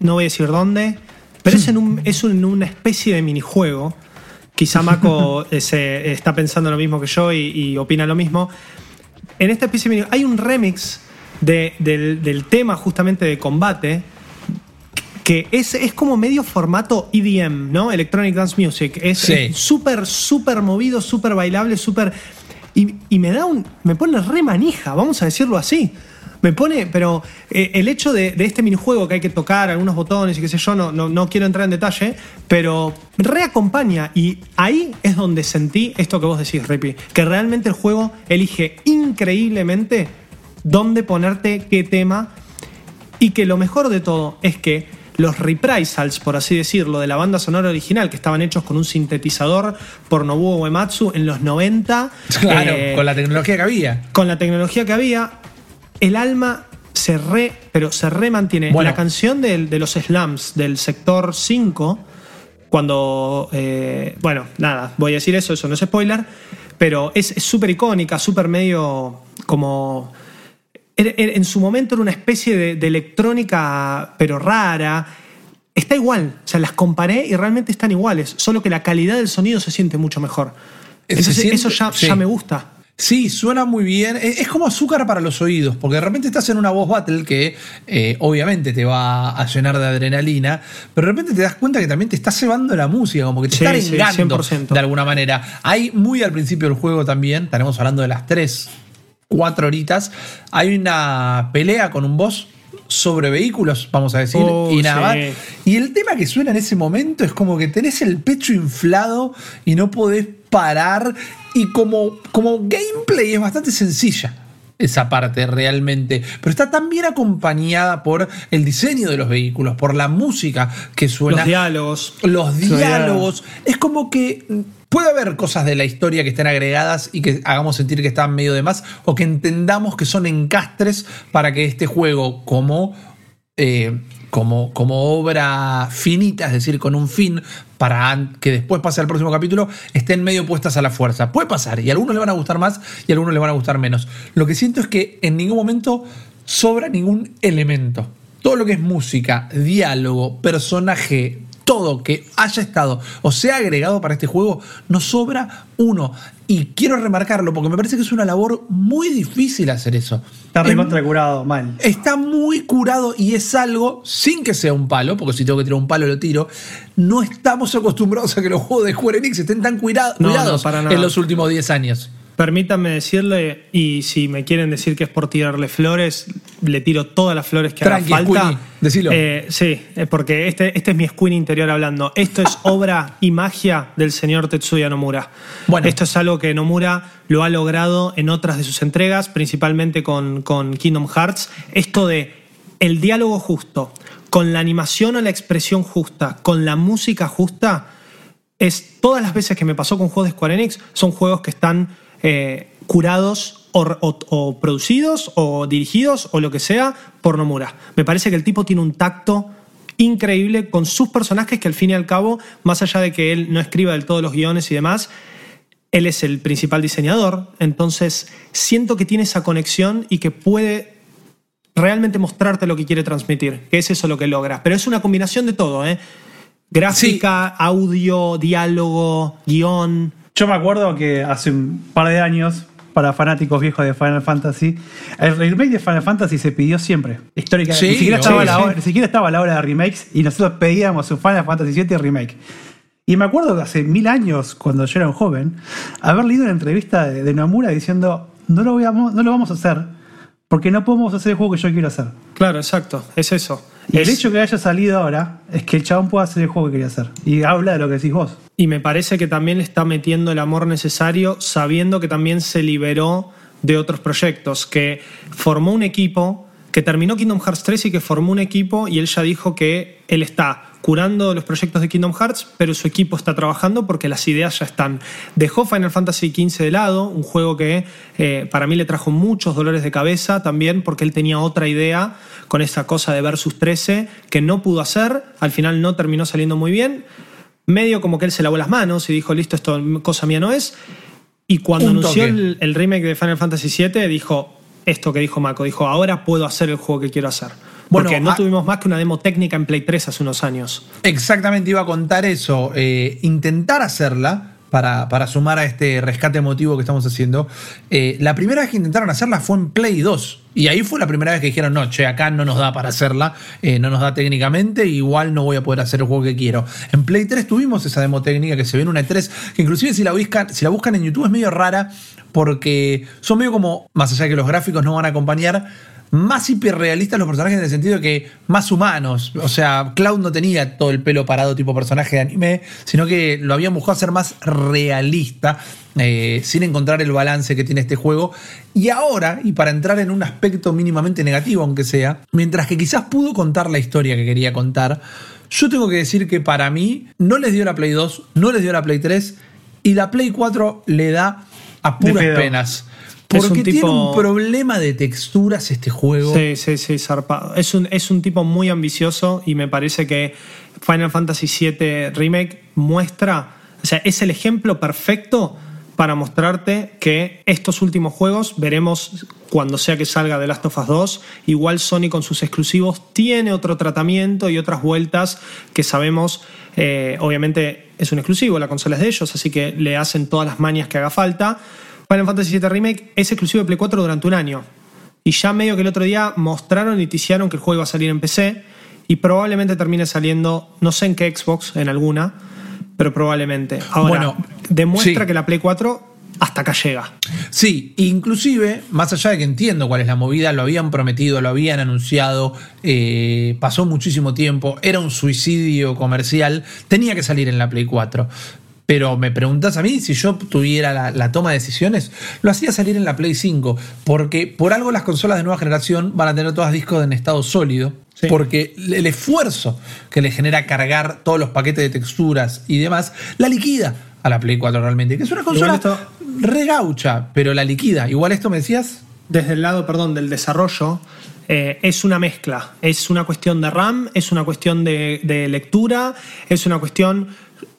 no voy a decir dónde, pero es en, un, es en una especie de minijuego. Quizá Mako eh, se- está pensando lo mismo que yo y, y opina lo mismo. En esta especie de mini- hay un remix de- del, del tema justamente de combate que es, es como medio formato EDM, ¿no? Electronic Dance Music. Es Sí. súper, súper movido, súper bailable, súper... Y, y me da un... me pone re manija, vamos a decirlo así. Me pone, pero eh, el hecho de, de este minijuego que hay que tocar algunos botones y qué sé yo, no, no, no quiero entrar en detalle, pero reacompaña y ahí es donde sentí esto que vos decís, Rippy, que realmente el juego elige increíblemente dónde ponerte qué tema y que lo mejor de todo es que los reprisals, por así decirlo, de la banda sonora original, que estaban hechos con un sintetizador por Nobuo Uematsu en los 90. Claro, eh, con la tecnología que había. con la tecnología que había, el alma se re, pero se re mantiene. Bueno. La canción de, los slums del sector 5, cuando, eh, bueno, nada, voy a decir eso, eso no es spoiler, pero es súper icónica, súper medio como... En su momento era una especie de, de electrónica, pero rara. Está igual, o sea, las comparé y realmente están iguales, solo que la calidad del sonido se siente mucho mejor. Entonces, siente- eso ya, sí. ya me gusta. Sí, suena muy bien. Es es como azúcar para los oídos, porque de repente estás en una voz battle que eh, obviamente te va a llenar de adrenalina, pero de repente te das cuenta que también te está cebando la música, como que te Sí, está sí, arengando 100%. de alguna manera. Hay muy al principio del juego también, estaremos hablando de las 3, 4 horitas, hay una pelea con un boss sobre vehículos, vamos a decir, Oh, y nada sí. Y el tema que suena en ese momento es como que tenés el pecho inflado y no podés parar. Y como, como gameplay es bastante sencilla esa parte realmente. Pero está tan bien acompañada por el diseño de los vehículos, por la música que suena. Los diálogos. Los diálogos. Es como que puede haber cosas de la historia que estén agregadas y que hagamos sentir que están medio de más o que entendamos que son encastres para que este juego como... eh, como, como obra finita, es decir, con un fin para que después pase al próximo capítulo, estén medio puestas a la fuerza. Puede pasar, y a algunos le van a gustar más y a algunos le van a gustar menos. Lo que siento es que en ningún momento sobra ningún elemento. Todo lo que es música, diálogo, personaje, todo que haya estado o sea agregado para este juego, no sobra uno. Y quiero remarcarlo porque me parece que es una labor muy difícil hacer eso. Está Es- recontra curado, mal. Está muy curado y es algo, sin que sea un palo, porque si tengo que tirar un palo lo tiro, no estamos acostumbrados a que los juegos de Square Enix estén tan cuida- No, no, cuidados para en los últimos 10 años. Permítanme decirle, y si me quieren decir que es por tirarle flores, le tiro todas las flores que Tranqui, haga falta. Squeenie, decilo. Eh, sí, eh, porque este, este es mi Squeen interior hablando. Esto es obra y magia del señor Tetsuya Nomura. Bueno. Esto es algo que Nomura lo ha logrado en otras de sus entregas, principalmente con, con Kingdom Hearts. Esto de el diálogo justo, con la animación o la expresión justa, con la música justa, es todas las veces que me pasó con juegos de Square Enix son juegos que están eh, curados o, o- o producidos o dirigidos o lo que sea por Nomura. Me parece que el tipo tiene un tacto increíble con sus personajes que al fin y al cabo, más allá de que él no escriba del todo los guiones y demás, él es el principal diseñador, entonces siento que tiene esa conexión y que puede realmente mostrarte lo que quiere transmitir, que es eso lo que logra. Pero es una combinación de todo, ¿eh? Gráfica, audio, diálogo, guion. Yo me acuerdo que hace un par de años, para fanáticos viejos de Final Fantasy, el remake de Final Fantasy se pidió siempre. Históricamente. Sí, ni, siquiera estaba sí, la sí. hora, ni siquiera estaba la hora de remakes y nosotros pedíamos un Final Fantasy VII remake. Y me acuerdo que hace mil años, cuando yo era un joven, haber leído una entrevista de, de Nomura diciendo: no lo, vamos, no lo vamos a hacer porque no podemos hacer el juego que yo quiero hacer. Claro, exacto, es eso. Y Es- el hecho que haya salido ahora es que el chabón pueda hacer el juego que quería hacer. Y habla de lo que decís vos. Y me parece que también le está metiendo el amor necesario, sabiendo que también se liberó de otros proyectos, que formó un equipo, que terminó Kingdom Hearts 3 y que formó un equipo y él ya dijo que él está curando los proyectos de Kingdom Hearts, pero su equipo está trabajando porque las ideas ya están. Dejó Final Fantasy XV de lado, un juego que eh, para mí le trajo muchos dolores de cabeza también porque él tenía otra idea con esa cosa de Versus 13 que no pudo hacer, al final no terminó saliendo muy bien medio como que él se lavó las manos y dijo, listo, esto cosa mía no es. Y cuando Un anunció el remake de Final Fantasy VII, dijo esto que dijo Mako, dijo, ahora puedo hacer el juego que quiero hacer. Bueno, Porque no ah- tuvimos más que una demo técnica en Play 3 hace unos años. Exactamente iba a contar eso. eh, intentar hacerla para, para sumar a este rescate emotivo que estamos haciendo. eh, la primera vez que intentaron hacerla fue en Play 2. Y ahí fue la primera vez que dijeron, no, che, acá no nos da para hacerla, eh, no nos da técnicamente, igual no voy a poder hacer el juego que quiero. En Play 3 tuvimos esa demo técnica que se ve en una E3, que inclusive si la, buscan, si la buscan en YouTube es medio rara, porque son medio como, más allá de que los gráficos no van a acompañar, más hiperrealistas los personajes en el sentido de que más humanos. O sea, Cloud no tenía todo el pelo parado tipo personaje de anime, sino que lo habían buscado hacer más realista, eh, sin encontrar el balance que tiene este juego. Y ahora, y para entrar en un aspecto mínimamente negativo, aunque sea, mientras que quizás pudo contar la historia que quería contar, yo tengo que decir que para mí no les dio la Play 2, no les dio la Play 3 y la Play 4 le da a puras penas. Porque un tiene un problema de texturas este juego. Sí, sí, sí, zarpado. Es un, es un tipo muy ambicioso y me parece que Final Fantasy VII Remake muestra, o sea, es el ejemplo perfecto para mostrarte que estos últimos juegos, veremos cuando sea que salga The Last of Us 2, igual Sony con sus exclusivos tiene otro tratamiento y otras vueltas que sabemos, eh, obviamente es un exclusivo, la consola es de ellos, así que le hacen todas las mañas que haga falta. Final Fantasy VII Remake es exclusivo de Play 4 durante un año. Y ya medio que el otro día mostraron y ticiaron que el juego iba a salir en PC y probablemente termine saliendo, no sé en qué Xbox, en alguna, pero probablemente. Ahora, Bueno, demuestra sí. que la Play 4 hasta acá llega. Sí, inclusive, más allá de que entiendo cuál es la movida, lo habían prometido, lo habían anunciado, eh, pasó muchísimo tiempo, era un suicidio comercial, tenía que salir en la Play 4. Pero me preguntas a mí si yo tuviera la, la toma de decisiones, lo hacía salir en la Play 5, porque por algo las consolas de nueva generación van a tener todas discos en estado sólido, Sí. porque el esfuerzo que le genera cargar todos los paquetes de texturas y demás, la liquida a la Play 4 realmente, que es una consola esto- regaucha, pero la liquida. Igual esto me decías. Desde el lado, perdón, del desarrollo, eh, es una mezcla. Es una cuestión de RAM, es una cuestión de, de lectura, es una cuestión.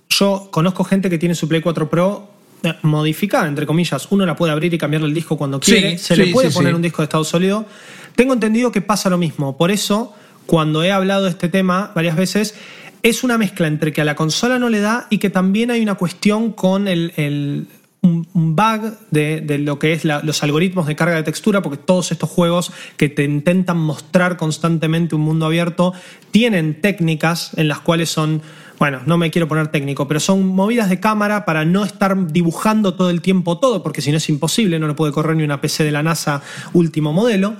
Yo conozco gente que tiene su Play 4 Pro eh, modificada, entre comillas. Uno la puede abrir y cambiarle el disco cuando Sí, quiere. Se sí, le puede sí, poner un disco de estado sólido. Tengo entendido que pasa lo mismo. Por eso, cuando he hablado de este tema varias veces, es una mezcla entre que a la consola no le da y que también hay una cuestión con el, el- un, un bug de, de lo que es la- los algoritmos de carga de textura, porque todos estos juegos que te intentan mostrar constantemente un mundo abierto tienen técnicas en las cuales son, bueno, no me quiero poner técnico, pero son movidas de cámara para no estar dibujando todo el tiempo todo, porque si no es imposible, no lo puede correr ni una PC de la NASA último modelo.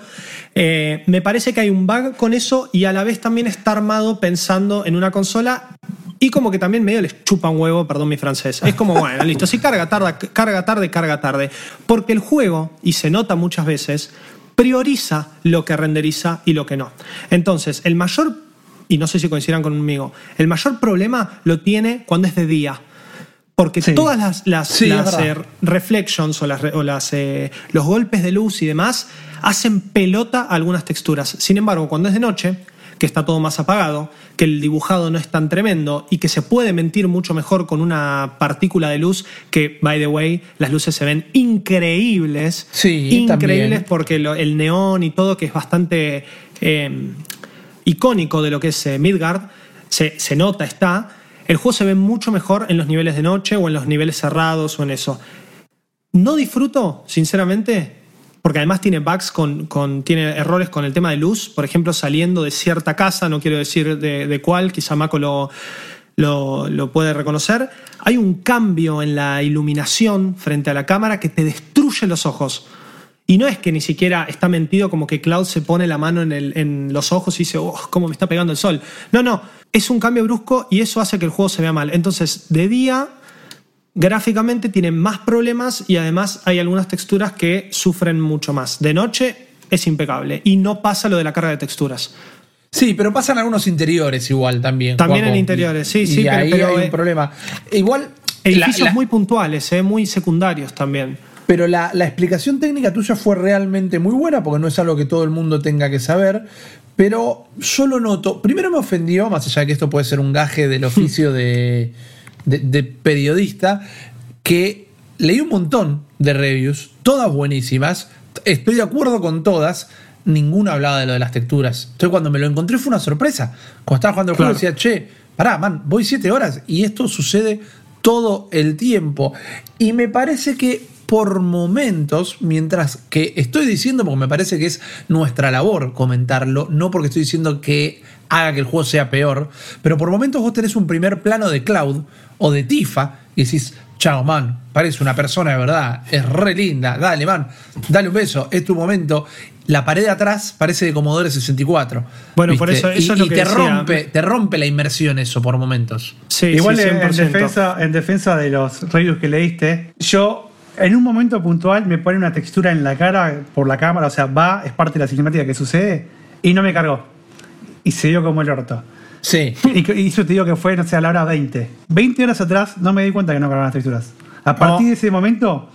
Eh, me parece que hay un bug con eso y a la vez también está armado pensando en una consola y como que también medio les chupa un huevo, perdón mi francés. Es como, bueno, listo, si carga tarde, carga tarde, carga tarde. Porque el juego, y se nota muchas veces, prioriza lo que renderiza y lo que no. Entonces, el mayor, y no sé si coincidan conmigo, el mayor problema lo tiene cuando es de día. Porque Sí. todas las, las, Sí, eh, reflections o, las, o las, eh, los golpes de luz y demás hacen pelota a algunas texturas. Sin embargo, cuando es de noche, que está todo más apagado, que el dibujado no es tan tremendo y que se puede mentir mucho mejor con una partícula de luz que, by the way, las luces se ven increíbles. Sí, increíbles también. porque lo- el neón y todo, que es bastante eh, icónico de lo que es eh, Midgard, se, se nota, está. El juego se ve mucho mejor en los niveles de noche o en los niveles cerrados o en eso. No disfruto, sinceramente, porque además tiene bugs con, con- tiene errores con el tema de luz. Por ejemplo, saliendo de cierta casa, no quiero decir de, de cuál, quizá Mako lo, lo, lo puede reconocer. Hay un cambio en la iluminación frente a la cámara que te destruye los ojos. Y no es que ni siquiera está mentido como que Cloud se pone la mano en, el- en los ojos y dice, oh, cómo me está pegando el sol. No, no, es un cambio brusco y eso hace que el juego se vea mal. Entonces, de día, gráficamente tiene más problemas y además hay algunas texturas que sufren mucho más. De noche es impecable y no pasa lo de la carga de texturas. Sí, pero pasan algunos interiores igual también. También Juaco. en interiores, sí, Y sí, pero- ahí pero, hay eh, un problema. Igual. Edificios la- la- muy puntuales, eh, muy secundarios también. Pero la, la explicación técnica tuya fue realmente muy buena, porque no es algo que todo el mundo tenga que saber. Pero yo lo noto. Primero me ofendió, más allá de que esto puede ser un gaje del oficio de, de- de periodista, que leí un montón de reviews, todas buenísimas. Estoy de acuerdo con todas. Ninguna hablaba de lo de las texturas. Entonces, cuando me lo encontré fue una sorpresa. Cuando estaba jugando el juego, Claro. decía, che, pará, man, voy siete horas y esto sucede todo el tiempo. Y me parece que por momentos, mientras que estoy diciendo, porque me parece que es nuestra labor comentarlo, no porque estoy diciendo que haga que el juego sea peor, pero por momentos vos tenés un primer plano de Cloud o de Tifa y decís, chao, man, parece una persona de verdad, es re linda, dale, man, dale un beso, es tu momento. La pared de atrás parece de Commodore 64. Bueno, por eso- eso y, es lo y que te decía. rompe, te rompe la inmersión eso por momentos. Sí, Igual sí, en, en 100%. defensa, en defensa de los reviews que leíste, yo en un momento puntual me pone una textura en la cara por la cámara, o sea, va, es parte de la cinemática que sucede, y no me cargó. Y se dio como el orto. Sí. Y, y eso te digo que fue, no sé, a la hora 20. 20 horas atrás no me di cuenta que no cargaban las texturas. A partir de ese momento,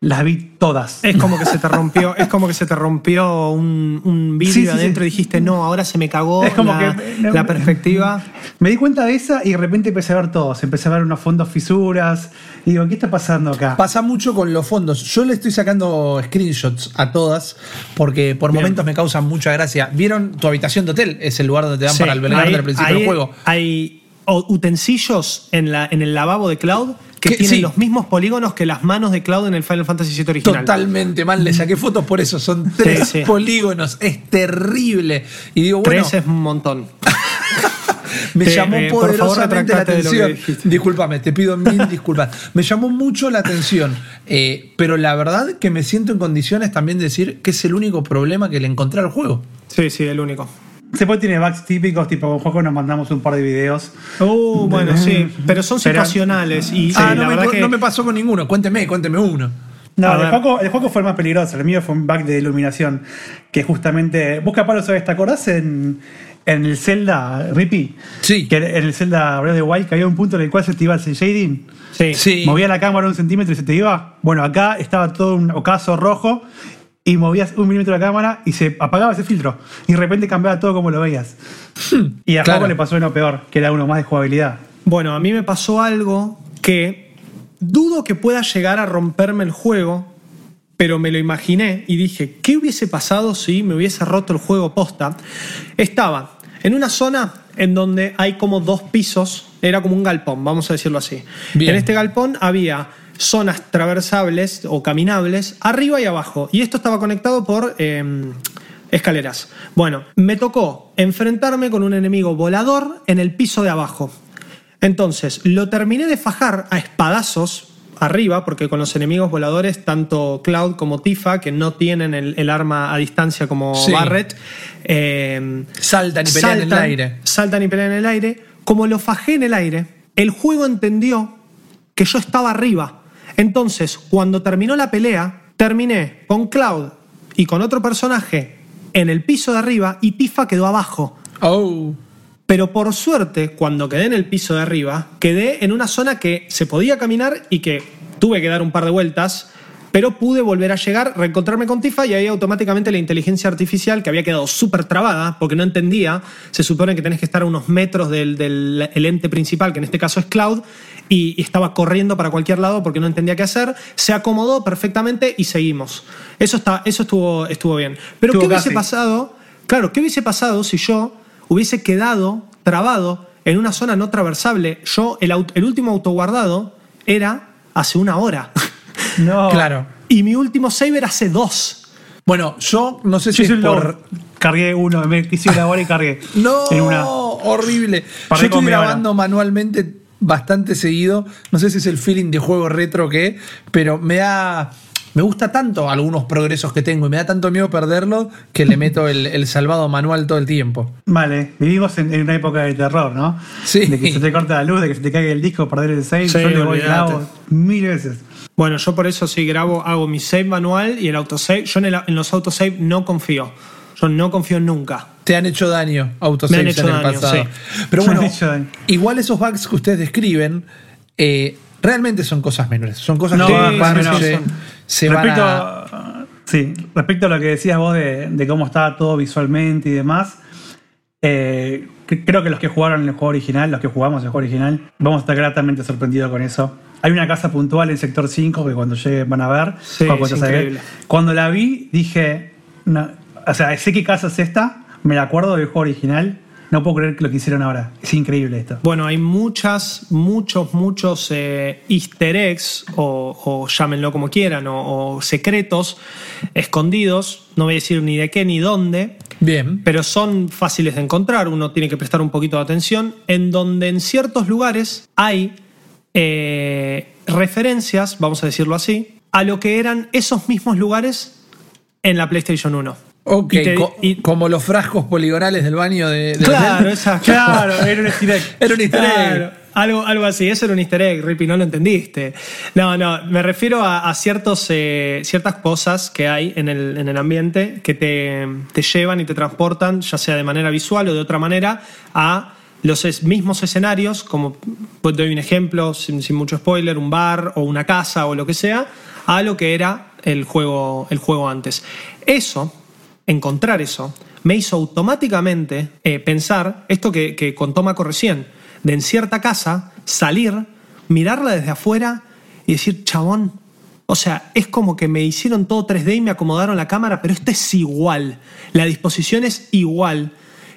las vi todas. Es como que se te rompió, es como que se te rompió un, un vídeo Sí, sí, adentro sí. y dijiste, no, ahora se me cagó Es como la, que- no, la perspectiva. Me di cuenta de esa y de repente empecé a ver todos. Empecé a ver unos fondos fisuras. Y digo, ¿qué está pasando acá? Pasa mucho con los fondos. Yo le estoy sacando screenshots a todas porque por Bien. momentos me causan mucha gracia. ¿Vieron tu habitación de hotel? Es el lugar donde te dan Sí, para albergarte ahí- al principio ahí del juego. Hay utensilios en, la, en el lavabo de Cloud que Que- tienen sí. los mismos polígonos que las manos de Cloud en el Final Fantasy VII original. Totalmente mal, le saqué fotos por eso. Son tres sí. polígonos. Es terrible. Y digo, bueno, Tres es un montón. me Te- llamó eh, favor, poderosamente la atención. dijiste. Discúlpame, te pido mil disculpas. Me llamó mucho la atención. eh, pero la verdad que me siento en condiciones también de decir que es el único problema que le encontré al juego. Sí, sí, el único. Después tiene bugs típicos, tipo con juego nos mandamos un par de videos. Uh, bueno, sí, pero son Pero- situacionales y ah, no la me, verdad que no me pasó con ninguno. Cuénteme, cuénteme uno. No, el juego, el juego fue el más peligroso. El mío fue un bug de iluminación. Que justamente. Busca Palo, ¿sabes? ¿Te acordás en, en el Zelda Rippy? Sí. Que en el Zelda Breath of the Wild que había un punto en el cual se te iba el shading. sí. Sí. Movía la cámara un centímetro y se te iba. Bueno, acá estaba todo un ocaso rojo y movías un milímetro la cámara y se apagaba ese filtro. Y de repente cambiaba todo como lo veías. Y a Claro. juego le pasó uno peor, que era uno más de jugabilidad. Bueno, a mí me pasó algo que dudo que pueda llegar a romperme el juego, pero me lo imaginé y dije, ¿qué hubiese pasado si me hubiese roto el juego posta? Estaba en una zona en donde hay como dos pisos, era como un galpón, vamos a decirlo así. Bien. En este galpón había zonas traversables o caminables arriba y abajo, y esto estaba conectado por... em, escaleras. Bueno, me tocó enfrentarme con un enemigo volador en el piso de abajo. Entonces, lo terminé de fajar a espadazos arriba, porque con los enemigos voladores, tanto Cloud como Tifa, que no tienen el, el arma a distancia como Sí. Barret, eh, Saltan y pelean en el aire. Saltan y pelean en el aire. Como lo fajé en el aire, el juego entendió que yo estaba arriba. Entonces, cuando terminó la pelea, terminé con Cloud y con otro personaje en el piso de arriba y Tifa quedó abajo. Oh. Pero por suerte, cuando quedé en el piso de arriba, quedé en una zona que se podía caminar y que tuve que dar un par de vueltas, pero pude volver a llegar, reencontrarme con Tifa y ahí automáticamente la inteligencia artificial, que había quedado súper trabada porque no entendía, se supone que tenés que estar a unos metros del, del- el ente principal, que en este caso es Cloud, y, y estaba corriendo para cualquier lado porque no entendía qué hacer, se acomodó perfectamente y seguimos. Eso, está, eso estuvo, estuvo bien. Pero Estuvo ¿qué hubiese casi. pasado? Claro, ¿qué hubiese pasado si yo hubiese quedado trabado en una zona no traversable? Yo, el, aut- el último autoguardado era hace una hora. No. Claro. y mi último save era hace dos. Bueno, yo no sé si es hice por. Cargué uno, me quise grabar y cargué. No, En una. horrible. Paré Yo estoy grabando manualmente bastante seguido. No sé si es el feeling de juego retro que, pero me da. Me gusta tanto algunos progresos que tengo y me da tanto miedo perderlo que le meto el, el salvado manual todo el tiempo. Vale, vivimos en, en una época de terror, ¿no? Sí. De que se te corta la luz, de que se te caiga el disco, perder el save. Sí, yo le voy mil veces. Bueno, yo por eso sí grabo, hago mi save manual y el autosave. Yo en, el- en los autosave no confío. Yo no confío nunca. Te han hecho daño Me han autosaves hecho en el daño, pasado. sí. Pero bueno, igual esos bugs que ustedes describen eh, realmente son cosas menores. Son cosas No, que sí, el sí, se van respecto, a... sí, respecto a lo que decías vos de, de cómo estaba todo visualmente y demás, eh, cre- creo que los que jugaron el juego original, los que jugamos el juego original, vamos a estar gratamente sorprendidos con eso. Hay una casa puntual en sector 5 que cuando lleguen van a ver. Sí, cuando, es. Cuando la vi, dije, no, o sea, sé qué casa es esta, me la acuerdo del juego original, no puedo creer que lo que hicieron ahora. Es increíble esto. Bueno, hay muchas, muchos, muchos eh, easter eggs, o, o llámenlo como quieran, o, o secretos escondidos, no voy a decir ni de qué ni dónde, Bien. pero son fáciles de encontrar, uno tiene que prestar un poquito de atención, en donde en ciertos lugares hay eh, referencias, vamos a decirlo así, a lo que eran esos mismos lugares en la PlayStation 1. Ok, Y te- co- y- como los frascos poligonales del baño de. de Claro. Claro, era un easter egg. Era un easter egg. Claro, algo, algo así, eso era un easter egg, Rippy, no lo entendiste. No, no, me refiero a, a ciertos, eh, ciertas cosas que hay en el, en el ambiente que te, te llevan y te transportan, ya sea de manera visual o de otra manera, a los mismos escenarios, como pues, doy un ejemplo, sin, sin mucho spoiler, un bar o una casa o lo que sea, a lo que era el juego, el juego antes. Eso, encontrar eso, me hizo automáticamente eh, pensar esto que, que contó Maco recién, de en cierta casa salir, mirarla desde afuera y decir, chabón, o sea, es como que me hicieron todo 3D y me acomodaron la cámara, pero esto es igual, la disposición es igual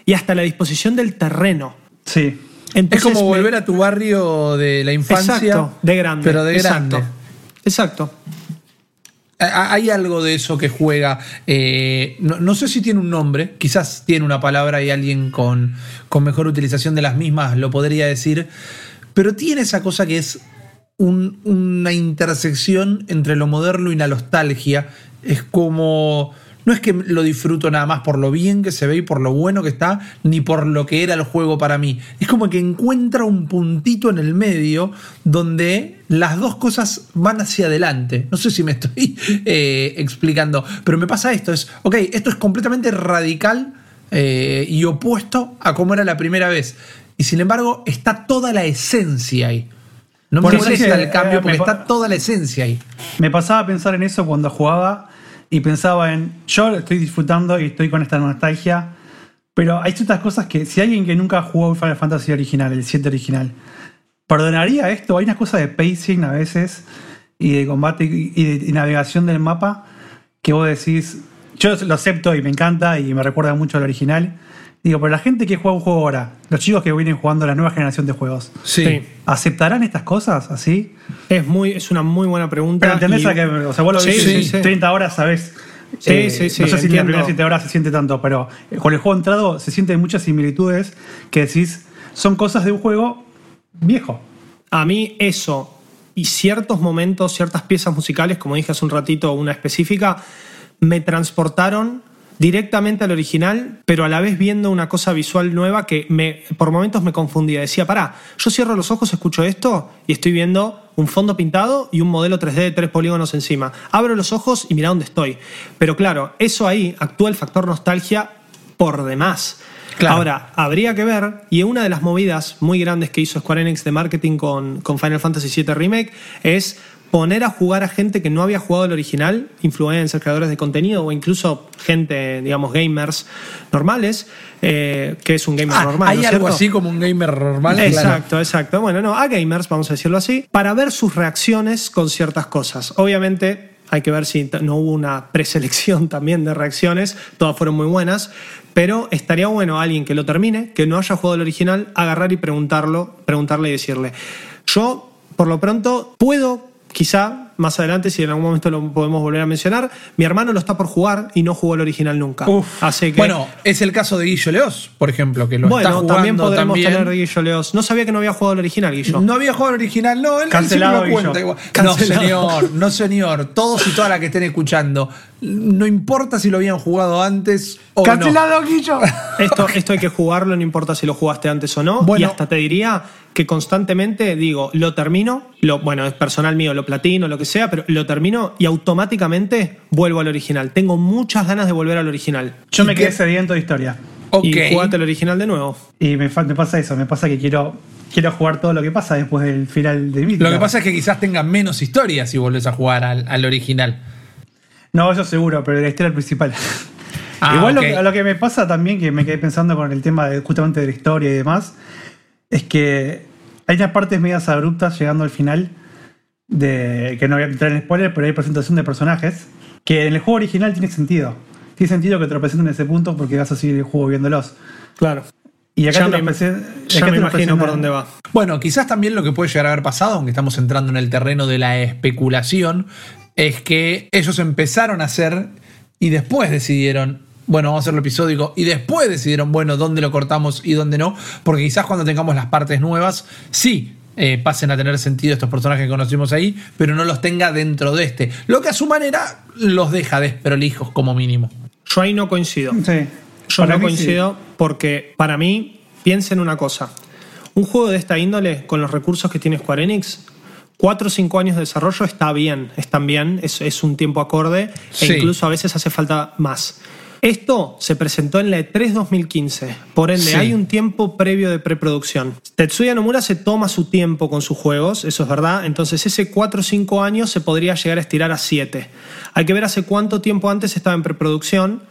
y hasta la disposición del terreno. Sí. Es como me- volver a tu barrio de la infancia. Exacto, de grande. Pero de grande. Exacto. Hay algo de eso que juega. eh, no, no sé si tiene un nombre, quizás tiene una palabra y alguien con, con mejor utilización de las mismas lo podría decir, pero tiene esa cosa que es un- una intersección entre lo moderno y la nostalgia. Es como. No es que lo disfruto nada más por lo bien que se ve y por lo bueno que está, ni por lo que era el juego para mí. Es como que encuentra un puntito en el medio donde las dos cosas van hacia adelante. No sé si me estoy eh, explicando, pero me pasa esto. Es, ok, esto es completamente radical eh, y opuesto a cómo era la primera vez. Y sin embargo, está toda la esencia ahí. No me molesta el cambio eh, porque está toda la esencia ahí. Me pasaba a pensar en eso cuando jugaba y pensaba en, yo lo estoy disfrutando y estoy con esta nostalgia, pero hay ciertas cosas que si alguien que nunca jugó Final Fantasy original, el 7 original, perdonaría esto, hay unas cosas de pacing a veces y de combate y de y navegación del mapa que vos decís, yo lo acepto y me encanta y me recuerda mucho al original. Digo, pero la gente que juega un juego ahora, los chicos que vienen jugando la nueva generación de juegos, Sí. Sí. ¿aceptarán estas cosas así? Es, muy, es una muy buena pregunta. Pero entendés y- a que, o sea, vos lo Sí, sí, sí. 30 horas, sabés. Sí, sí, sí, No sé si en las primeras 7 horas se siente tanto, pero eh, con el juego entrado se sienten muchas similitudes que decís, son cosas de un juego viejo. A mí eso y ciertos momentos, ciertas piezas musicales, como dije hace un ratito, una específica, me transportaron directamente al original, pero a la vez viendo una cosa visual nueva que me, por momentos me confundía. Decía, pará, yo cierro los ojos, escucho esto y estoy viendo un fondo pintado y un modelo 3D de tres polígonos encima. Abro los ojos y mira dónde estoy. Pero claro, eso ahí actúa el factor nostalgia por demás. Claro. Ahora, habría que ver, y una de las movidas muy grandes que hizo Square Enix de marketing con, con Final Fantasy VII Remake es poner a jugar a gente que no había jugado el original, influencers, creadores de contenido o incluso gente, digamos, gamers normales, eh, que es un gamer Ah, normal. hay ¿no algo cierto? así como un gamer normal. claro. Exacto, exacto. Bueno, no, a gamers, vamos a decirlo así, para ver sus reacciones con ciertas cosas. Obviamente, hay que ver si no hubo una preselección también de reacciones, todas fueron muy buenas, pero estaría bueno alguien que lo termine, que no haya jugado el original, agarrar y preguntarlo, preguntarle y decirle. Yo, por lo pronto, puedo quizá más adelante, si en algún momento lo podemos volver a mencionar, mi hermano lo está por jugar y no jugó el original nunca. Uf. Así que Bueno, es el caso de Guillo Leos, por ejemplo, que lo está bueno, jugando también podremos también. tener Guillo Leos. No sabía que no había jugado el original, Guillo. No había jugado el original, no, él, Cancelado, lo cuenta Guillo. igual. No, Cancelado. señor, no, señor. Todos y todas las que estén escuchando. No importa si lo habían jugado antes o no. ¡Cancelado, Guillo! Esto, esto hay que jugarlo, no importa si lo jugaste antes o no. Bueno. y hasta te diría que constantemente digo, lo termino, lo, bueno, es personal mío, lo platino, lo que sea, pero lo termino y automáticamente vuelvo al original. Tengo muchas ganas de volver al original. Yo me ¿Y quedé sediento de historia. Ok. Y jugate el original de nuevo. Y me, pasa eso, me pasa que quiero, quiero jugar todo lo que pasa después del final de Mítica. Lo que pasa es que quizás tenga menos historia si volvés a jugar al, al original. No, eso seguro, pero la historia principal. Ah, Igual ok. lo, que, lo que me pasa también, que me quedé pensando con el tema de, justamente de la historia y demás, es que hay unas partes medias abruptas llegando al final, de que no voy a entrar en spoiler, pero hay presentación de personajes, que en el juego original tiene sentido. Tiene sentido que te lo presenten en ese punto porque vas a seguir el juego viéndolos. Claro. Y acá Ya te me, lo ya acá me te imagino por dónde va. Bueno, quizás también lo que puede llegar a haber pasado, aunque estamos entrando en el terreno de la especulación, es que ellos empezaron a hacer y después decidieron, bueno, vamos a hacerlo episódico, y después decidieron, bueno, dónde lo cortamos y dónde no, porque quizás cuando tengamos las partes nuevas, sí, eh, pasen a tener sentido estos personajes que conocimos ahí, pero no los tenga dentro de este. Lo que a su manera los deja desprolijos como mínimo. Yo ahí no coincido. Sí. Yo Para no sí. coincido porque para mí, piensen una cosa. Un juego de esta índole, con los recursos que tiene Square Enix, 4 o 5 años de desarrollo está bien, están bien, es, es un tiempo acorde e incluso a veces hace falta más. Esto se presentó en la E E3 2015, por ende Sí. hay un tiempo previo de preproducción. Tetsuya Nomura se toma su tiempo con sus juegos, eso es verdad, entonces ese 4 o 5 años se podría llegar a estirar a 7. Hay que ver hace cuánto tiempo antes estaba en preproducción,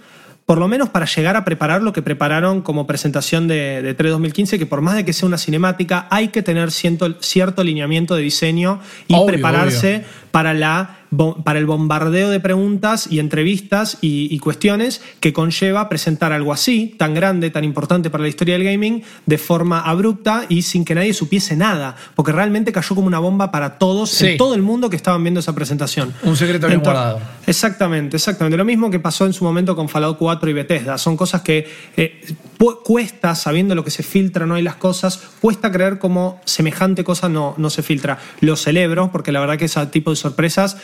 por lo menos para llegar a preparar lo que prepararon como presentación de, de 3 2015, que por más de que sea una cinemática, hay que tener cierto, cierto lineamiento de diseño y Obvio, prepararse para, la, para el bombardeo de preguntas y entrevistas y, y cuestiones que conlleva presentar algo así, tan grande, tan importante para la historia del gaming, de forma abrupta y sin que nadie supiese nada, porque realmente cayó como una bomba para todos, Sí. en todo el mundo que estaban viendo esa presentación. Un secreto bien guardado. Exactamente, exactamente. Lo mismo que pasó en su momento con Fallout 4 y Bethesda. Son cosas que eh, cuesta, sabiendo lo que se filtra, no hay las cosas, cuesta creer cómo semejante cosa no, no se filtra. Lo celebro, porque la verdad que ese tipo de sorpresas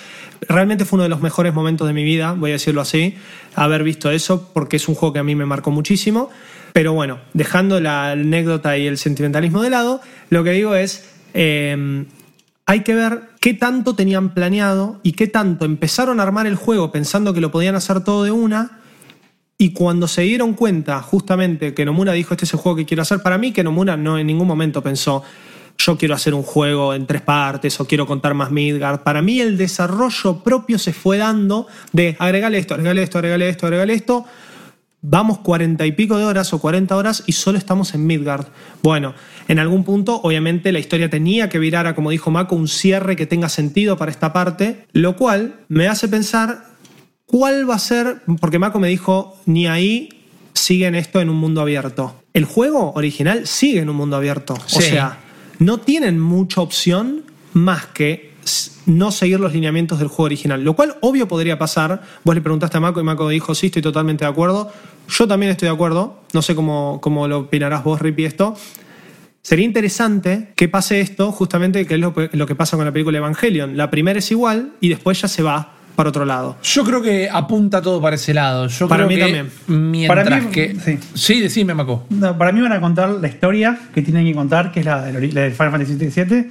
realmente fue uno de los mejores momentos de mi vida, voy a decirlo así, haber visto eso, porque es un juego que a mí me marcó muchísimo. Pero bueno, dejando la anécdota y el sentimentalismo de lado, lo que digo es... eh, hay que ver qué tanto tenían planeado y qué tanto empezaron a armar el juego pensando que lo podían hacer todo de una. Y cuando se dieron cuenta, justamente, que Nomura dijo: Este es el juego que quiero hacer, para mí, que Nomura no en ningún momento pensó: Yo quiero hacer un juego en tres partes o quiero contar más Midgard. Para mí, el desarrollo propio se fue dando de agregale esto, agregale esto, agregale esto, agregale esto. Vamos cuarenta y pico de horas o 40 horas y solo estamos en Midgard. Bueno, en algún punto, obviamente, la historia tenía que virar a, como dijo Mako, un cierre que tenga sentido para esta parte, lo cual me hace pensar cuál va a ser, porque Mako me dijo, ni ahí siguen esto en un mundo abierto. El juego original sigue en un mundo abierto. O sea, no tienen mucha opción más que no seguir los lineamientos del juego original. Lo cual, obvio, podría pasar. Vos le preguntaste a Mako y Mako dijo, sí, estoy totalmente de acuerdo. Yo también estoy de acuerdo. No sé cómo, cómo lo opinarás vos, Rippy, esto. Sería interesante que pase esto, justamente, que es lo, lo que pasa con la película Evangelion. La primera es igual y después ya se va para otro lado. Yo creo que apunta todo para ese lado. Yo Para creo mí que también. Mientras Para mí, que. sí. sí, decime, Maco. No, para mí van a contar la historia que tienen que contar, que es la, la del Final Fantasy VII,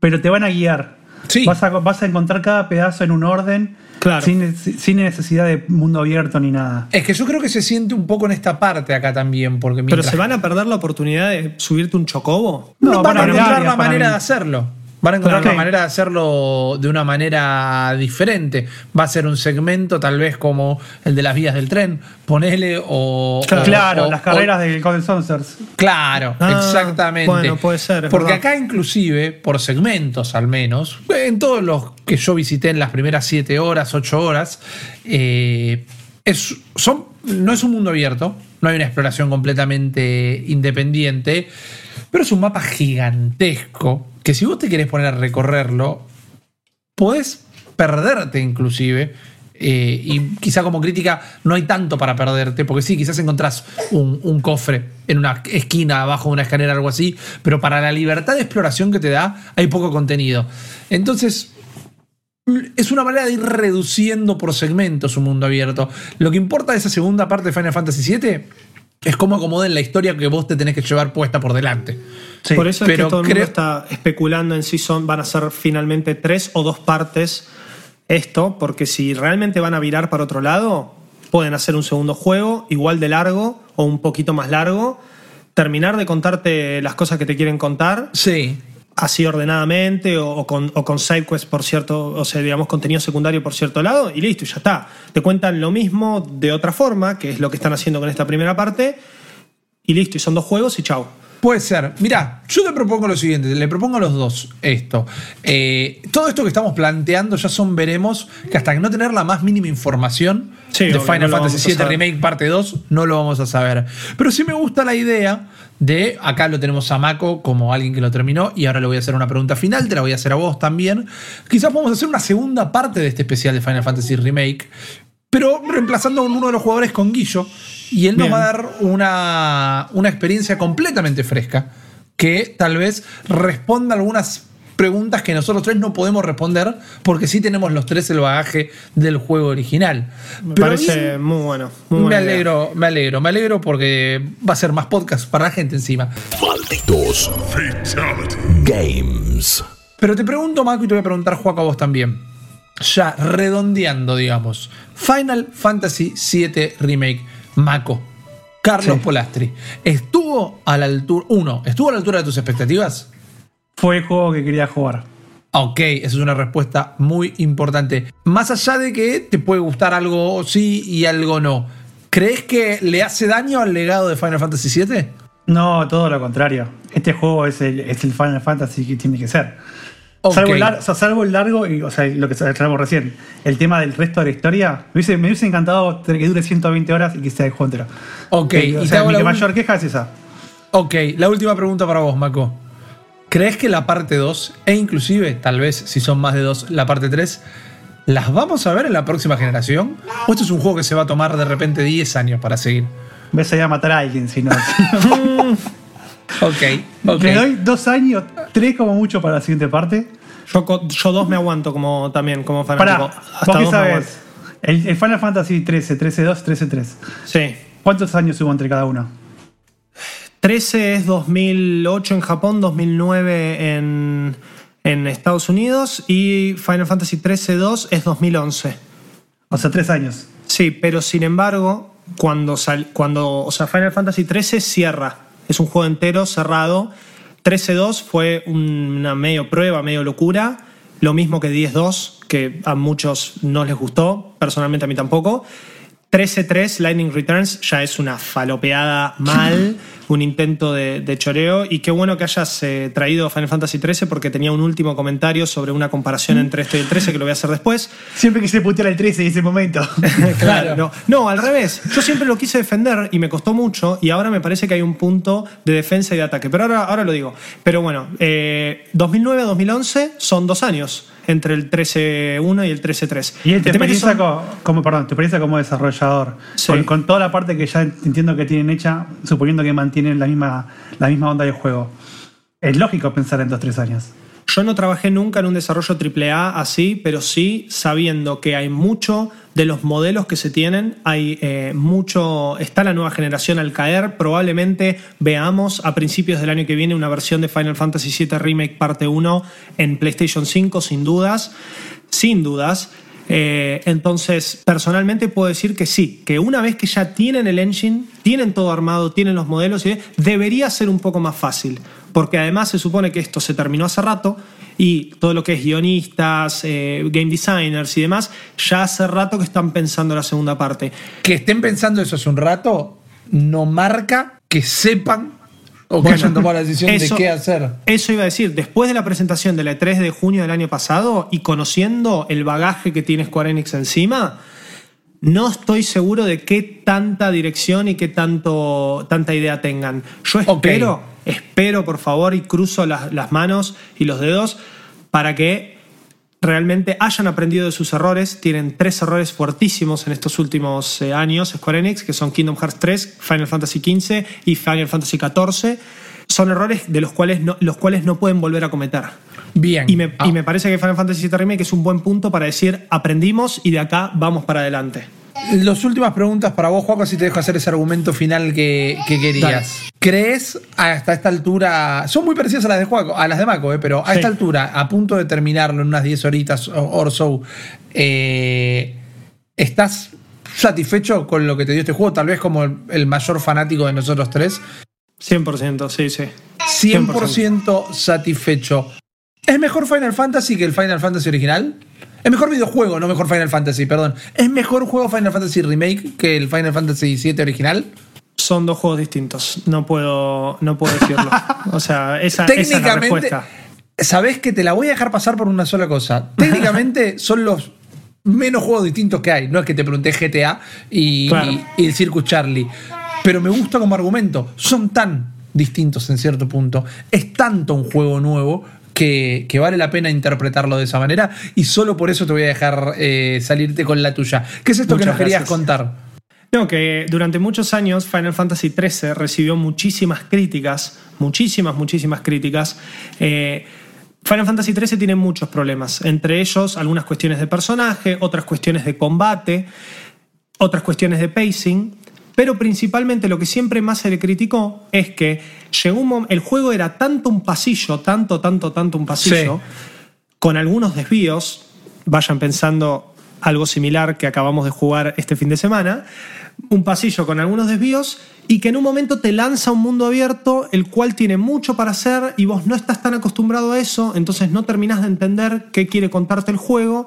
pero te van a guiar. Sí. Vas a, vas a encontrar cada pedazo en un orden, Claro. sin, sin necesidad de mundo abierto ni nada. Es que yo creo que se siente un poco en esta parte acá también, porque Pero se van a perder la oportunidad de subirte un chocobo. No, van a encontrar la manera mí. de hacerlo. Van a encontrar la manera de hacerlo de una manera diferente. Va a ser un segmento, tal vez como el de las vías del tren. Ponele o. Claro. o- Claro, o- las o- carreras de Golden Saucers. Claro, Ah, exactamente. bueno, puede ser, Porque verdad. acá, inclusive, por segmentos al menos, en todos los que yo visité en las primeras 7 horas, 8 horas, eh, es, son, no es un mundo abierto, no hay una exploración completamente independiente, pero es un mapa gigantesco que si vos te querés poner a recorrerlo, podés perderte inclusive. eh, y quizá como crítica no hay tanto para perderte, porque sí, quizás encontrás un, cofre en una esquina abajo de una escalera algo así, pero para la libertad de exploración que te da hay poco contenido. Entonces, es una manera de ir reduciendo por segmentos un mundo abierto. Lo que importa de esa segunda parte de Final Fantasy VII es cómo acomoden la historia que vos te tenés que llevar puesta por delante. Sí. Por eso es pero que todo el mundo está especulando en si son, van a ser finalmente tres o dos partes esto, porque si realmente van a virar para otro lado, pueden hacer un segundo juego igual de largo o un poquito más largo, terminar de contarte las cosas que te quieren contar Sí. Así ordenadamente o, con, o sidequests por cierto, o sea, digamos, contenido secundario por cierto lado y listo, ya está. Te cuentan lo mismo de otra forma, que es lo que están haciendo con esta primera parte, y listo, y son dos juegos y chau. Puede ser. Mirá, yo te propongo lo siguiente, le propongo a los dos esto. Eh, todo esto que estamos planteando ya son veremos que hasta que no tener la más mínima información Sí, de obvio, Final no Fantasy VII. Remake parte 2 no lo vamos a saber. Pero sí me gusta la idea de, acá lo tenemos a Mako como alguien que lo terminó y ahora le voy a hacer una pregunta final, te la voy a hacer a vos también. Quizás podamos hacer una segunda parte de este especial de Final Fantasy Remake, pero reemplazando a uno de los jugadores con Guillo y él nos va a dar una, una experiencia completamente fresca que tal vez responda algunas preguntas que nosotros tres no podemos responder porque sí tenemos los tres el bagaje del juego original. Me Pero parece bien, muy bueno. Muy me idea. alegro, me alegro, me alegro porque va a ser más podcast para la gente encima. Malditos Games. Pero te pregunto, Marco, y te voy a preguntar, Juaco, a vos también. Ya redondeando, digamos. Final Fantasy VII Remake, Mako. Carlos Sí. Polastri. ¿Estuvo a la altura. Uno, ¿estuvo a la altura de tus expectativas? Fue el juego que quería jugar. Ok, esa es una respuesta muy importante. Más allá de que te puede gustar algo sí y algo no, ¿crees que le hace daño al legado de Final Fantasy VII? No, todo lo contrario. Este juego es el, es el Final Fantasy que tiene que ser. Salvo, el lar- o sea, salvo el largo, y, o sea, lo que hablamos recién, el tema del resto de la historia, me hubiese, me hubiese encantado que dure 120 horas y que sea el juego entero. Ok, Eh, o y te sea, mi la mayor queja es esa. Ok, la última pregunta para vos, Mako. ¿Crees que la parte 2, e inclusive, tal vez si son más de dos, la parte 3, las vamos a ver en la próxima generación? ¿O esto es un juego que se va a tomar de repente 10 años para seguir? Ves a matar a alguien, si no. Ok, ok. Le doy dos años, tres como mucho para la siguiente parte. Yo, yo dos me aguanto como también, como Pará, fanático. Hasta vos qué dos sabes. El, el Final Fantasy 13, 13-2, 13-3. aguanto. Sí. ¿Cuántos años hubo entre cada uno? 13 es 2008 en Japón, 2009 en, en Estados Unidos y Final Fantasy 13-2 es 2011. O sea, tres años. Sí, pero sin embargo, cuando, sal- cuando o sea, Final Fantasy 13 cierra, es un juego entero cerrado. 13-2 fue una medio prueba, medio locura. Lo mismo que 10-2, que a muchos no les gustó, personalmente a mí tampoco. 13-3, Lightning Returns, ya es una falopeada mal, un intento de, de choreo. Y qué bueno que hayas eh, traído Final Fantasy 13 porque tenía un último comentario sobre una comparación entre este y el 13 que lo voy a hacer después. Siempre quise putear el 13 en ese momento. Claro, no. No, al revés. Yo siempre lo quise defender y me costó mucho y ahora me parece que hay un punto de defensa y de ataque. Pero ahora, ahora lo digo. Pero bueno, eh, 2009-2011 son dos años entre el 13-1 y el 13-3. Y El que experiencia, son- como, perdón, tu experiencia como desarrollador, Sí. con, con toda la parte que ya entiendo que tienen hecha, suponiendo que mantienen la misma, la misma onda del juego, es lógico pensar en dos tres años. Yo no trabajé nunca en un desarrollo AAA así, pero sí sabiendo que hay mucho de los modelos que se tienen, hay eh, mucho, está la nueva generación al caer, probablemente veamos a principios del año que viene una versión de Final Fantasy VII Remake parte 1 en PlayStation 5 sin dudas, sin dudas. Eh, entonces, personalmente puedo decir que sí, que una vez que ya tienen el engine, tienen todo armado, tienen los modelos, debería ser un poco más fácil. Porque además se supone que esto se terminó hace rato y todo lo que es guionistas, eh, game designers y demás, ya hace rato que están pensando la segunda parte. Que estén pensando eso hace un rato no marca que sepan o que hayan tomado la decisión eso- de qué hacer. Eso iba a decir, después de la presentación de la E3 de junio del año pasado y conociendo el bagaje que tiene Square Enix encima, no estoy seguro de qué tanta dirección y qué tanto, tanta idea tengan. Yo espero, espero por favor y cruzo las, las manos y los dedos para que realmente hayan aprendido de sus errores. Tienen tres errores fuertísimos en estos últimos eh, años, Square Enix, que son Kingdom Hearts 3, Final Fantasy XV y Final Fantasy XIV. Son errores de los cuales no, los cuales no pueden volver a cometer. Bien. Y me, Ah, y me parece que Final Fantasy VII Remake es un buen punto para decir aprendimos y de acá vamos para adelante. Las últimas preguntas para vos, Juaco, si te dejo hacer ese argumento final que, que querías. ¿Crees hasta esta altura, son muy parecidas a las de Juaco, a las de Mako, eh, pero a Sí. esta altura, a punto de terminarlo en unas 10 horitas o or so, eh, ¿estás satisfecho con lo que te dio este juego? Tal vez como el, mayor fanático de nosotros tres. 100%, sí, sí. 100% satisfecho. ¿Es mejor Final Fantasy que el Final Fantasy original? Es mejor videojuego, no mejor Final Fantasy, perdón. ¿Es mejor juego Final Fantasy Remake que el Final Fantasy VII original? Son dos juegos distintos. No puedo, no puedo decirlo. O sea, esa, esa es la Técnicamente, respuesta. sabés que te la voy a dejar pasar por una sola cosa. Técnicamente son los menos juegos distintos que hay. No es que te pregunté GTA y, Claro. y- y el Circus Charlie. Pero me gusta como argumento. Son tan distintos en cierto punto. Es tanto un juego nuevo que, que vale la pena interpretarlo de esa manera. Y solo por eso te voy a dejar eh, salirte con la tuya. ¿Qué es esto que nos querías contar? No, que durante muchos años Final Fantasy XIII recibió muchísimas críticas, muchísimas, muchísimas críticas. Eh, Final Fantasy XIII tiene muchos problemas, entre ellos algunas cuestiones de personaje, otras cuestiones de combate, otras cuestiones de pacing, pero principalmente lo que siempre más se le criticó es que llegó un mom- el juego era tanto un pasillo, tanto, tanto, tanto un pasillo, con algunos desvíos, vayan pensando algo similar que acabamos de jugar este fin de semana, un pasillo con algunos desvíos y que en un momento te lanza a un mundo abierto el cual tiene mucho para hacer y vos no estás tan acostumbrado a eso, entonces no terminás de entender qué quiere contarte el juego.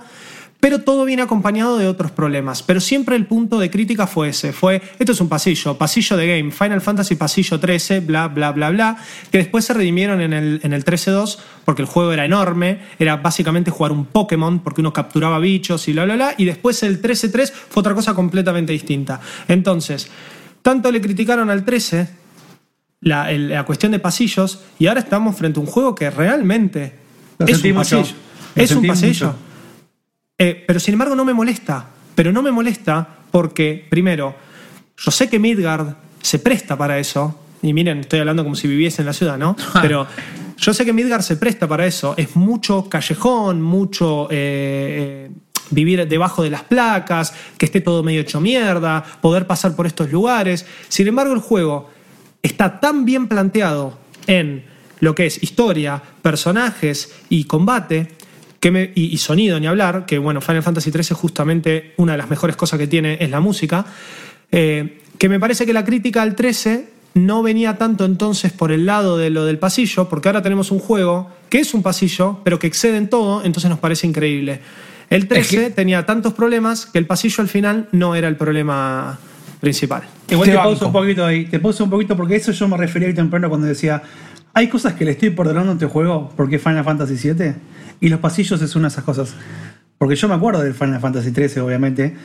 Pero todo viene acompañado de otros problemas. Pero siempre el punto de crítica fue ese. Fue, esto es un pasillo, pasillo de game, Final Fantasy pasillo 13, bla, bla, bla, bla. Que después se redimieron en el, en el 13-2 porque el juego era enorme. Era básicamente jugar un Pokémon porque uno capturaba bichos y bla, bla, bla. Y después el 13-3 fue otra cosa completamente distinta. Entonces, tanto le criticaron al 13 la, el- la cuestión de pasillos y ahora estamos frente a un juego que realmente Lo es un pasillo. Lo Es un pasillo. mucho. Eh, pero sin embargo no me molesta. Pero no me molesta porque, primero, yo sé que Midgard se presta para eso. Y miren, estoy hablando como si viviese en la ciudad, ¿no? Pero yo sé que Midgard se presta para eso. Es mucho callejón, mucho eh, eh, vivir debajo de las placas, que esté todo medio hecho mierda, poder pasar por estos lugares. Sin embargo, el juego está tan bien planteado en lo que es historia, personajes y combate, que me- y, y sonido, ni hablar, que bueno, Final Fantasy XIII justamente una de las mejores cosas que tiene es la música, eh, que me parece que la crítica al 13 no venía tanto entonces por el lado de lo del pasillo, porque ahora tenemos un juego que es un pasillo, pero que excede en todo, entonces nos parece increíble. El 13 que- tenía tantos problemas que el pasillo al final no era el problema principal. Igual Te te pauso un poquito ahí. Te pauso un poquito porque eso yo me refería ahí temprano cuando decía. Hay cosas que le estoy perdonando a este juego porque es Final Fantasy VII y los pasillos es una de esas cosas. Porque yo me acuerdo del Final Fantasy XIII, obviamente,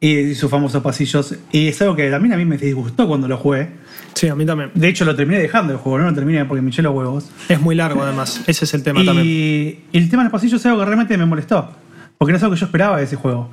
y sus famosos pasillos. Y es algo que también a mí me disgustó cuando lo jugué. Sí, a mí también. De hecho, lo terminé dejando el juego, no lo terminé porque me eché los huevos. Es muy largo además, ese es el tema también. Y el tema de los pasillos es algo que realmente me molestó. Porque no es algo que yo esperaba de ese juego.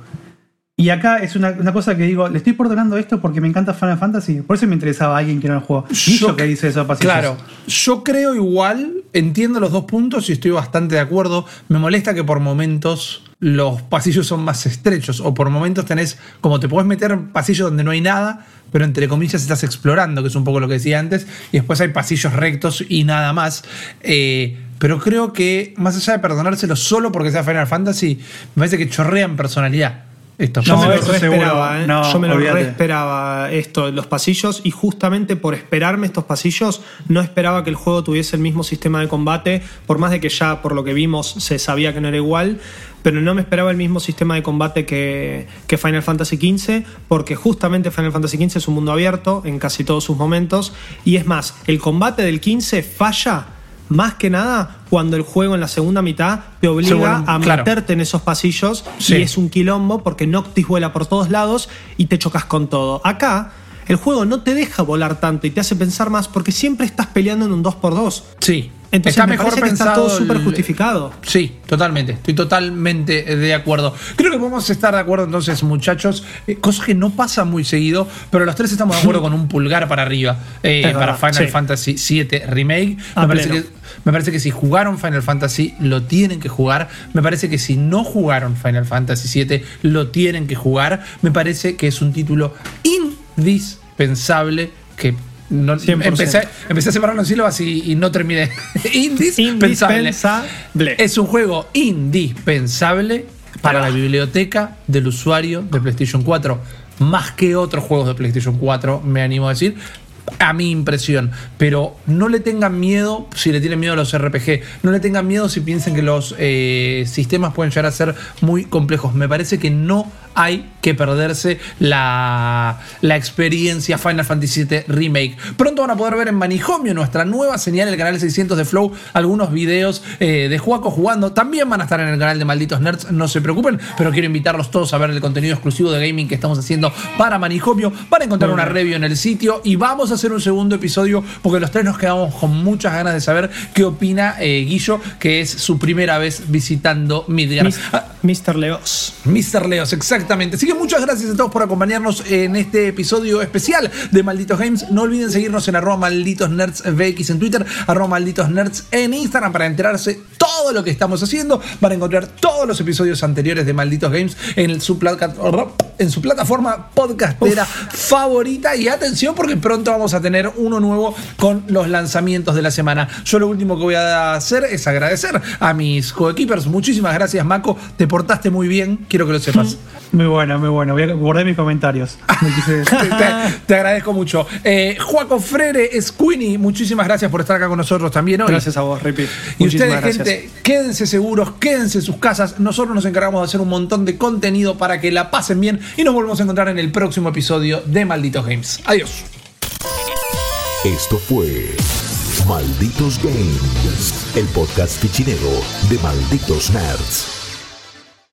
Y acá es una, una cosa que digo, le estoy perdonando esto porque me encanta Final Fantasy. Por eso me interesaba alguien que no jugó. Y yo que dice pasillos. Claro, yo creo igual, entiendo los dos puntos y estoy bastante de acuerdo. Me molesta que por momentos los pasillos son más estrechos o por momentos tenés, como te podés meter en pasillos donde no hay nada, pero entre comillas estás explorando, que es un poco lo que decía antes, y después hay pasillos rectos y nada más. Eh, pero creo que más allá de perdonárselo solo porque sea Final Fantasy, me parece que chorrean personalidad. Yo No, me lo eso esperaba, ¿eh? No, Yo me lo re esperaba esto, los pasillos, y justamente por esperarme estos pasillos, no esperaba que el juego tuviese el mismo sistema de combate, por más de que ya por lo que vimos se sabía que no era igual, pero no me esperaba el mismo sistema de combate que, que Final Fantasy XV, porque justamente Final Fantasy XV es un mundo abierto en casi todos sus momentos, y es más, el combate del 15 falla. Más que nada cuando el juego en la segunda mitad te obliga a claro. meterte en esos pasillos Sí. y es un quilombo porque Noctis vuela por todos lados y te chocas con todo. Acá, el juego no te deja volar tanto y te hace pensar más porque siempre estás peleando en un 2x2. Sí, Entonces me parece que está todo súper el- justificado. Sí, totalmente. Estoy totalmente de acuerdo. Creo que podemos estar de acuerdo entonces, muchachos. Eh, cosa que no pasa muy seguido, pero los tres estamos de acuerdo con un pulgar para arriba eh, para Final sí. Fantasy VII Remake. Me parece, que, me parece que si jugaron Final Fantasy, lo tienen que jugar. Me parece que si no jugaron Final Fantasy VII, lo tienen que jugar. Me parece que es un título indispensable que... No, 100%. empecé, empecé a separar las sílabas y, y no terminé. indispensable. Indispensable. Es un juego indispensable para la biblioteca del usuario de PlayStation 4. Más que otros juegos de PlayStation 4, me animo a decir. A mi impresión. Pero no le tengan miedo si le tienen miedo a los RPG. No le tengan miedo si piensan que los eh, sistemas pueden llegar a ser muy complejos. Me parece que no hay que perderse la, la experiencia Final Fantasy VII Remake. Pronto van a poder ver en Manijomio, nuestra nueva señal, el canal 600 de Flow, algunos videos eh, de Juaco jugando. También van a estar en el canal de Malditos Nerds, no se preocupen, pero quiero invitarlos todos a ver el contenido exclusivo de gaming que estamos haciendo para Manijomio. Van a encontrar una review en el sitio y vamos a hacer un segundo episodio porque los tres nos quedamos con muchas ganas de saber qué opina eh, Guillo, que es su primera vez visitando Midgard. Mis- Ah, Mr. Leos. Mr. Leos, exactamente. Así que muchas gracias a todos por acompañarnos en este episodio especial de Malditos Games. No olviden seguirnos en arroba malditos nerds VX en Twitter, arroba malditos nerds en Instagram para enterarse todo lo que estamos haciendo. Van a encontrar todos los episodios anteriores de Malditos Games en su, placa- en su plataforma podcastera favorita. Y atención porque pronto vamos a tener uno nuevo con los lanzamientos de la semana. Yo lo último que voy a hacer es agradecer a mis coequippers. Muchísimas gracias, Mako. Te portaste muy bien, quiero que lo sepas. Muy bueno, muy bueno. Voy a guardar mis comentarios. Te, te agradezco mucho. Eh, Juaco Frere, Squini, muchísimas gracias por estar acá con nosotros también hoy. Gracias a vos, Ripi. Y Muchísimas ustedes, gracias. gente, quédense seguros, quédense en sus casas. Nosotros nos encargamos de hacer un montón de contenido para que la pasen bien y nos volvemos a encontrar en el próximo episodio de Malditos Games. Adiós. Esto fue Malditos Games, el podcast fichinero de Malditos Nerds.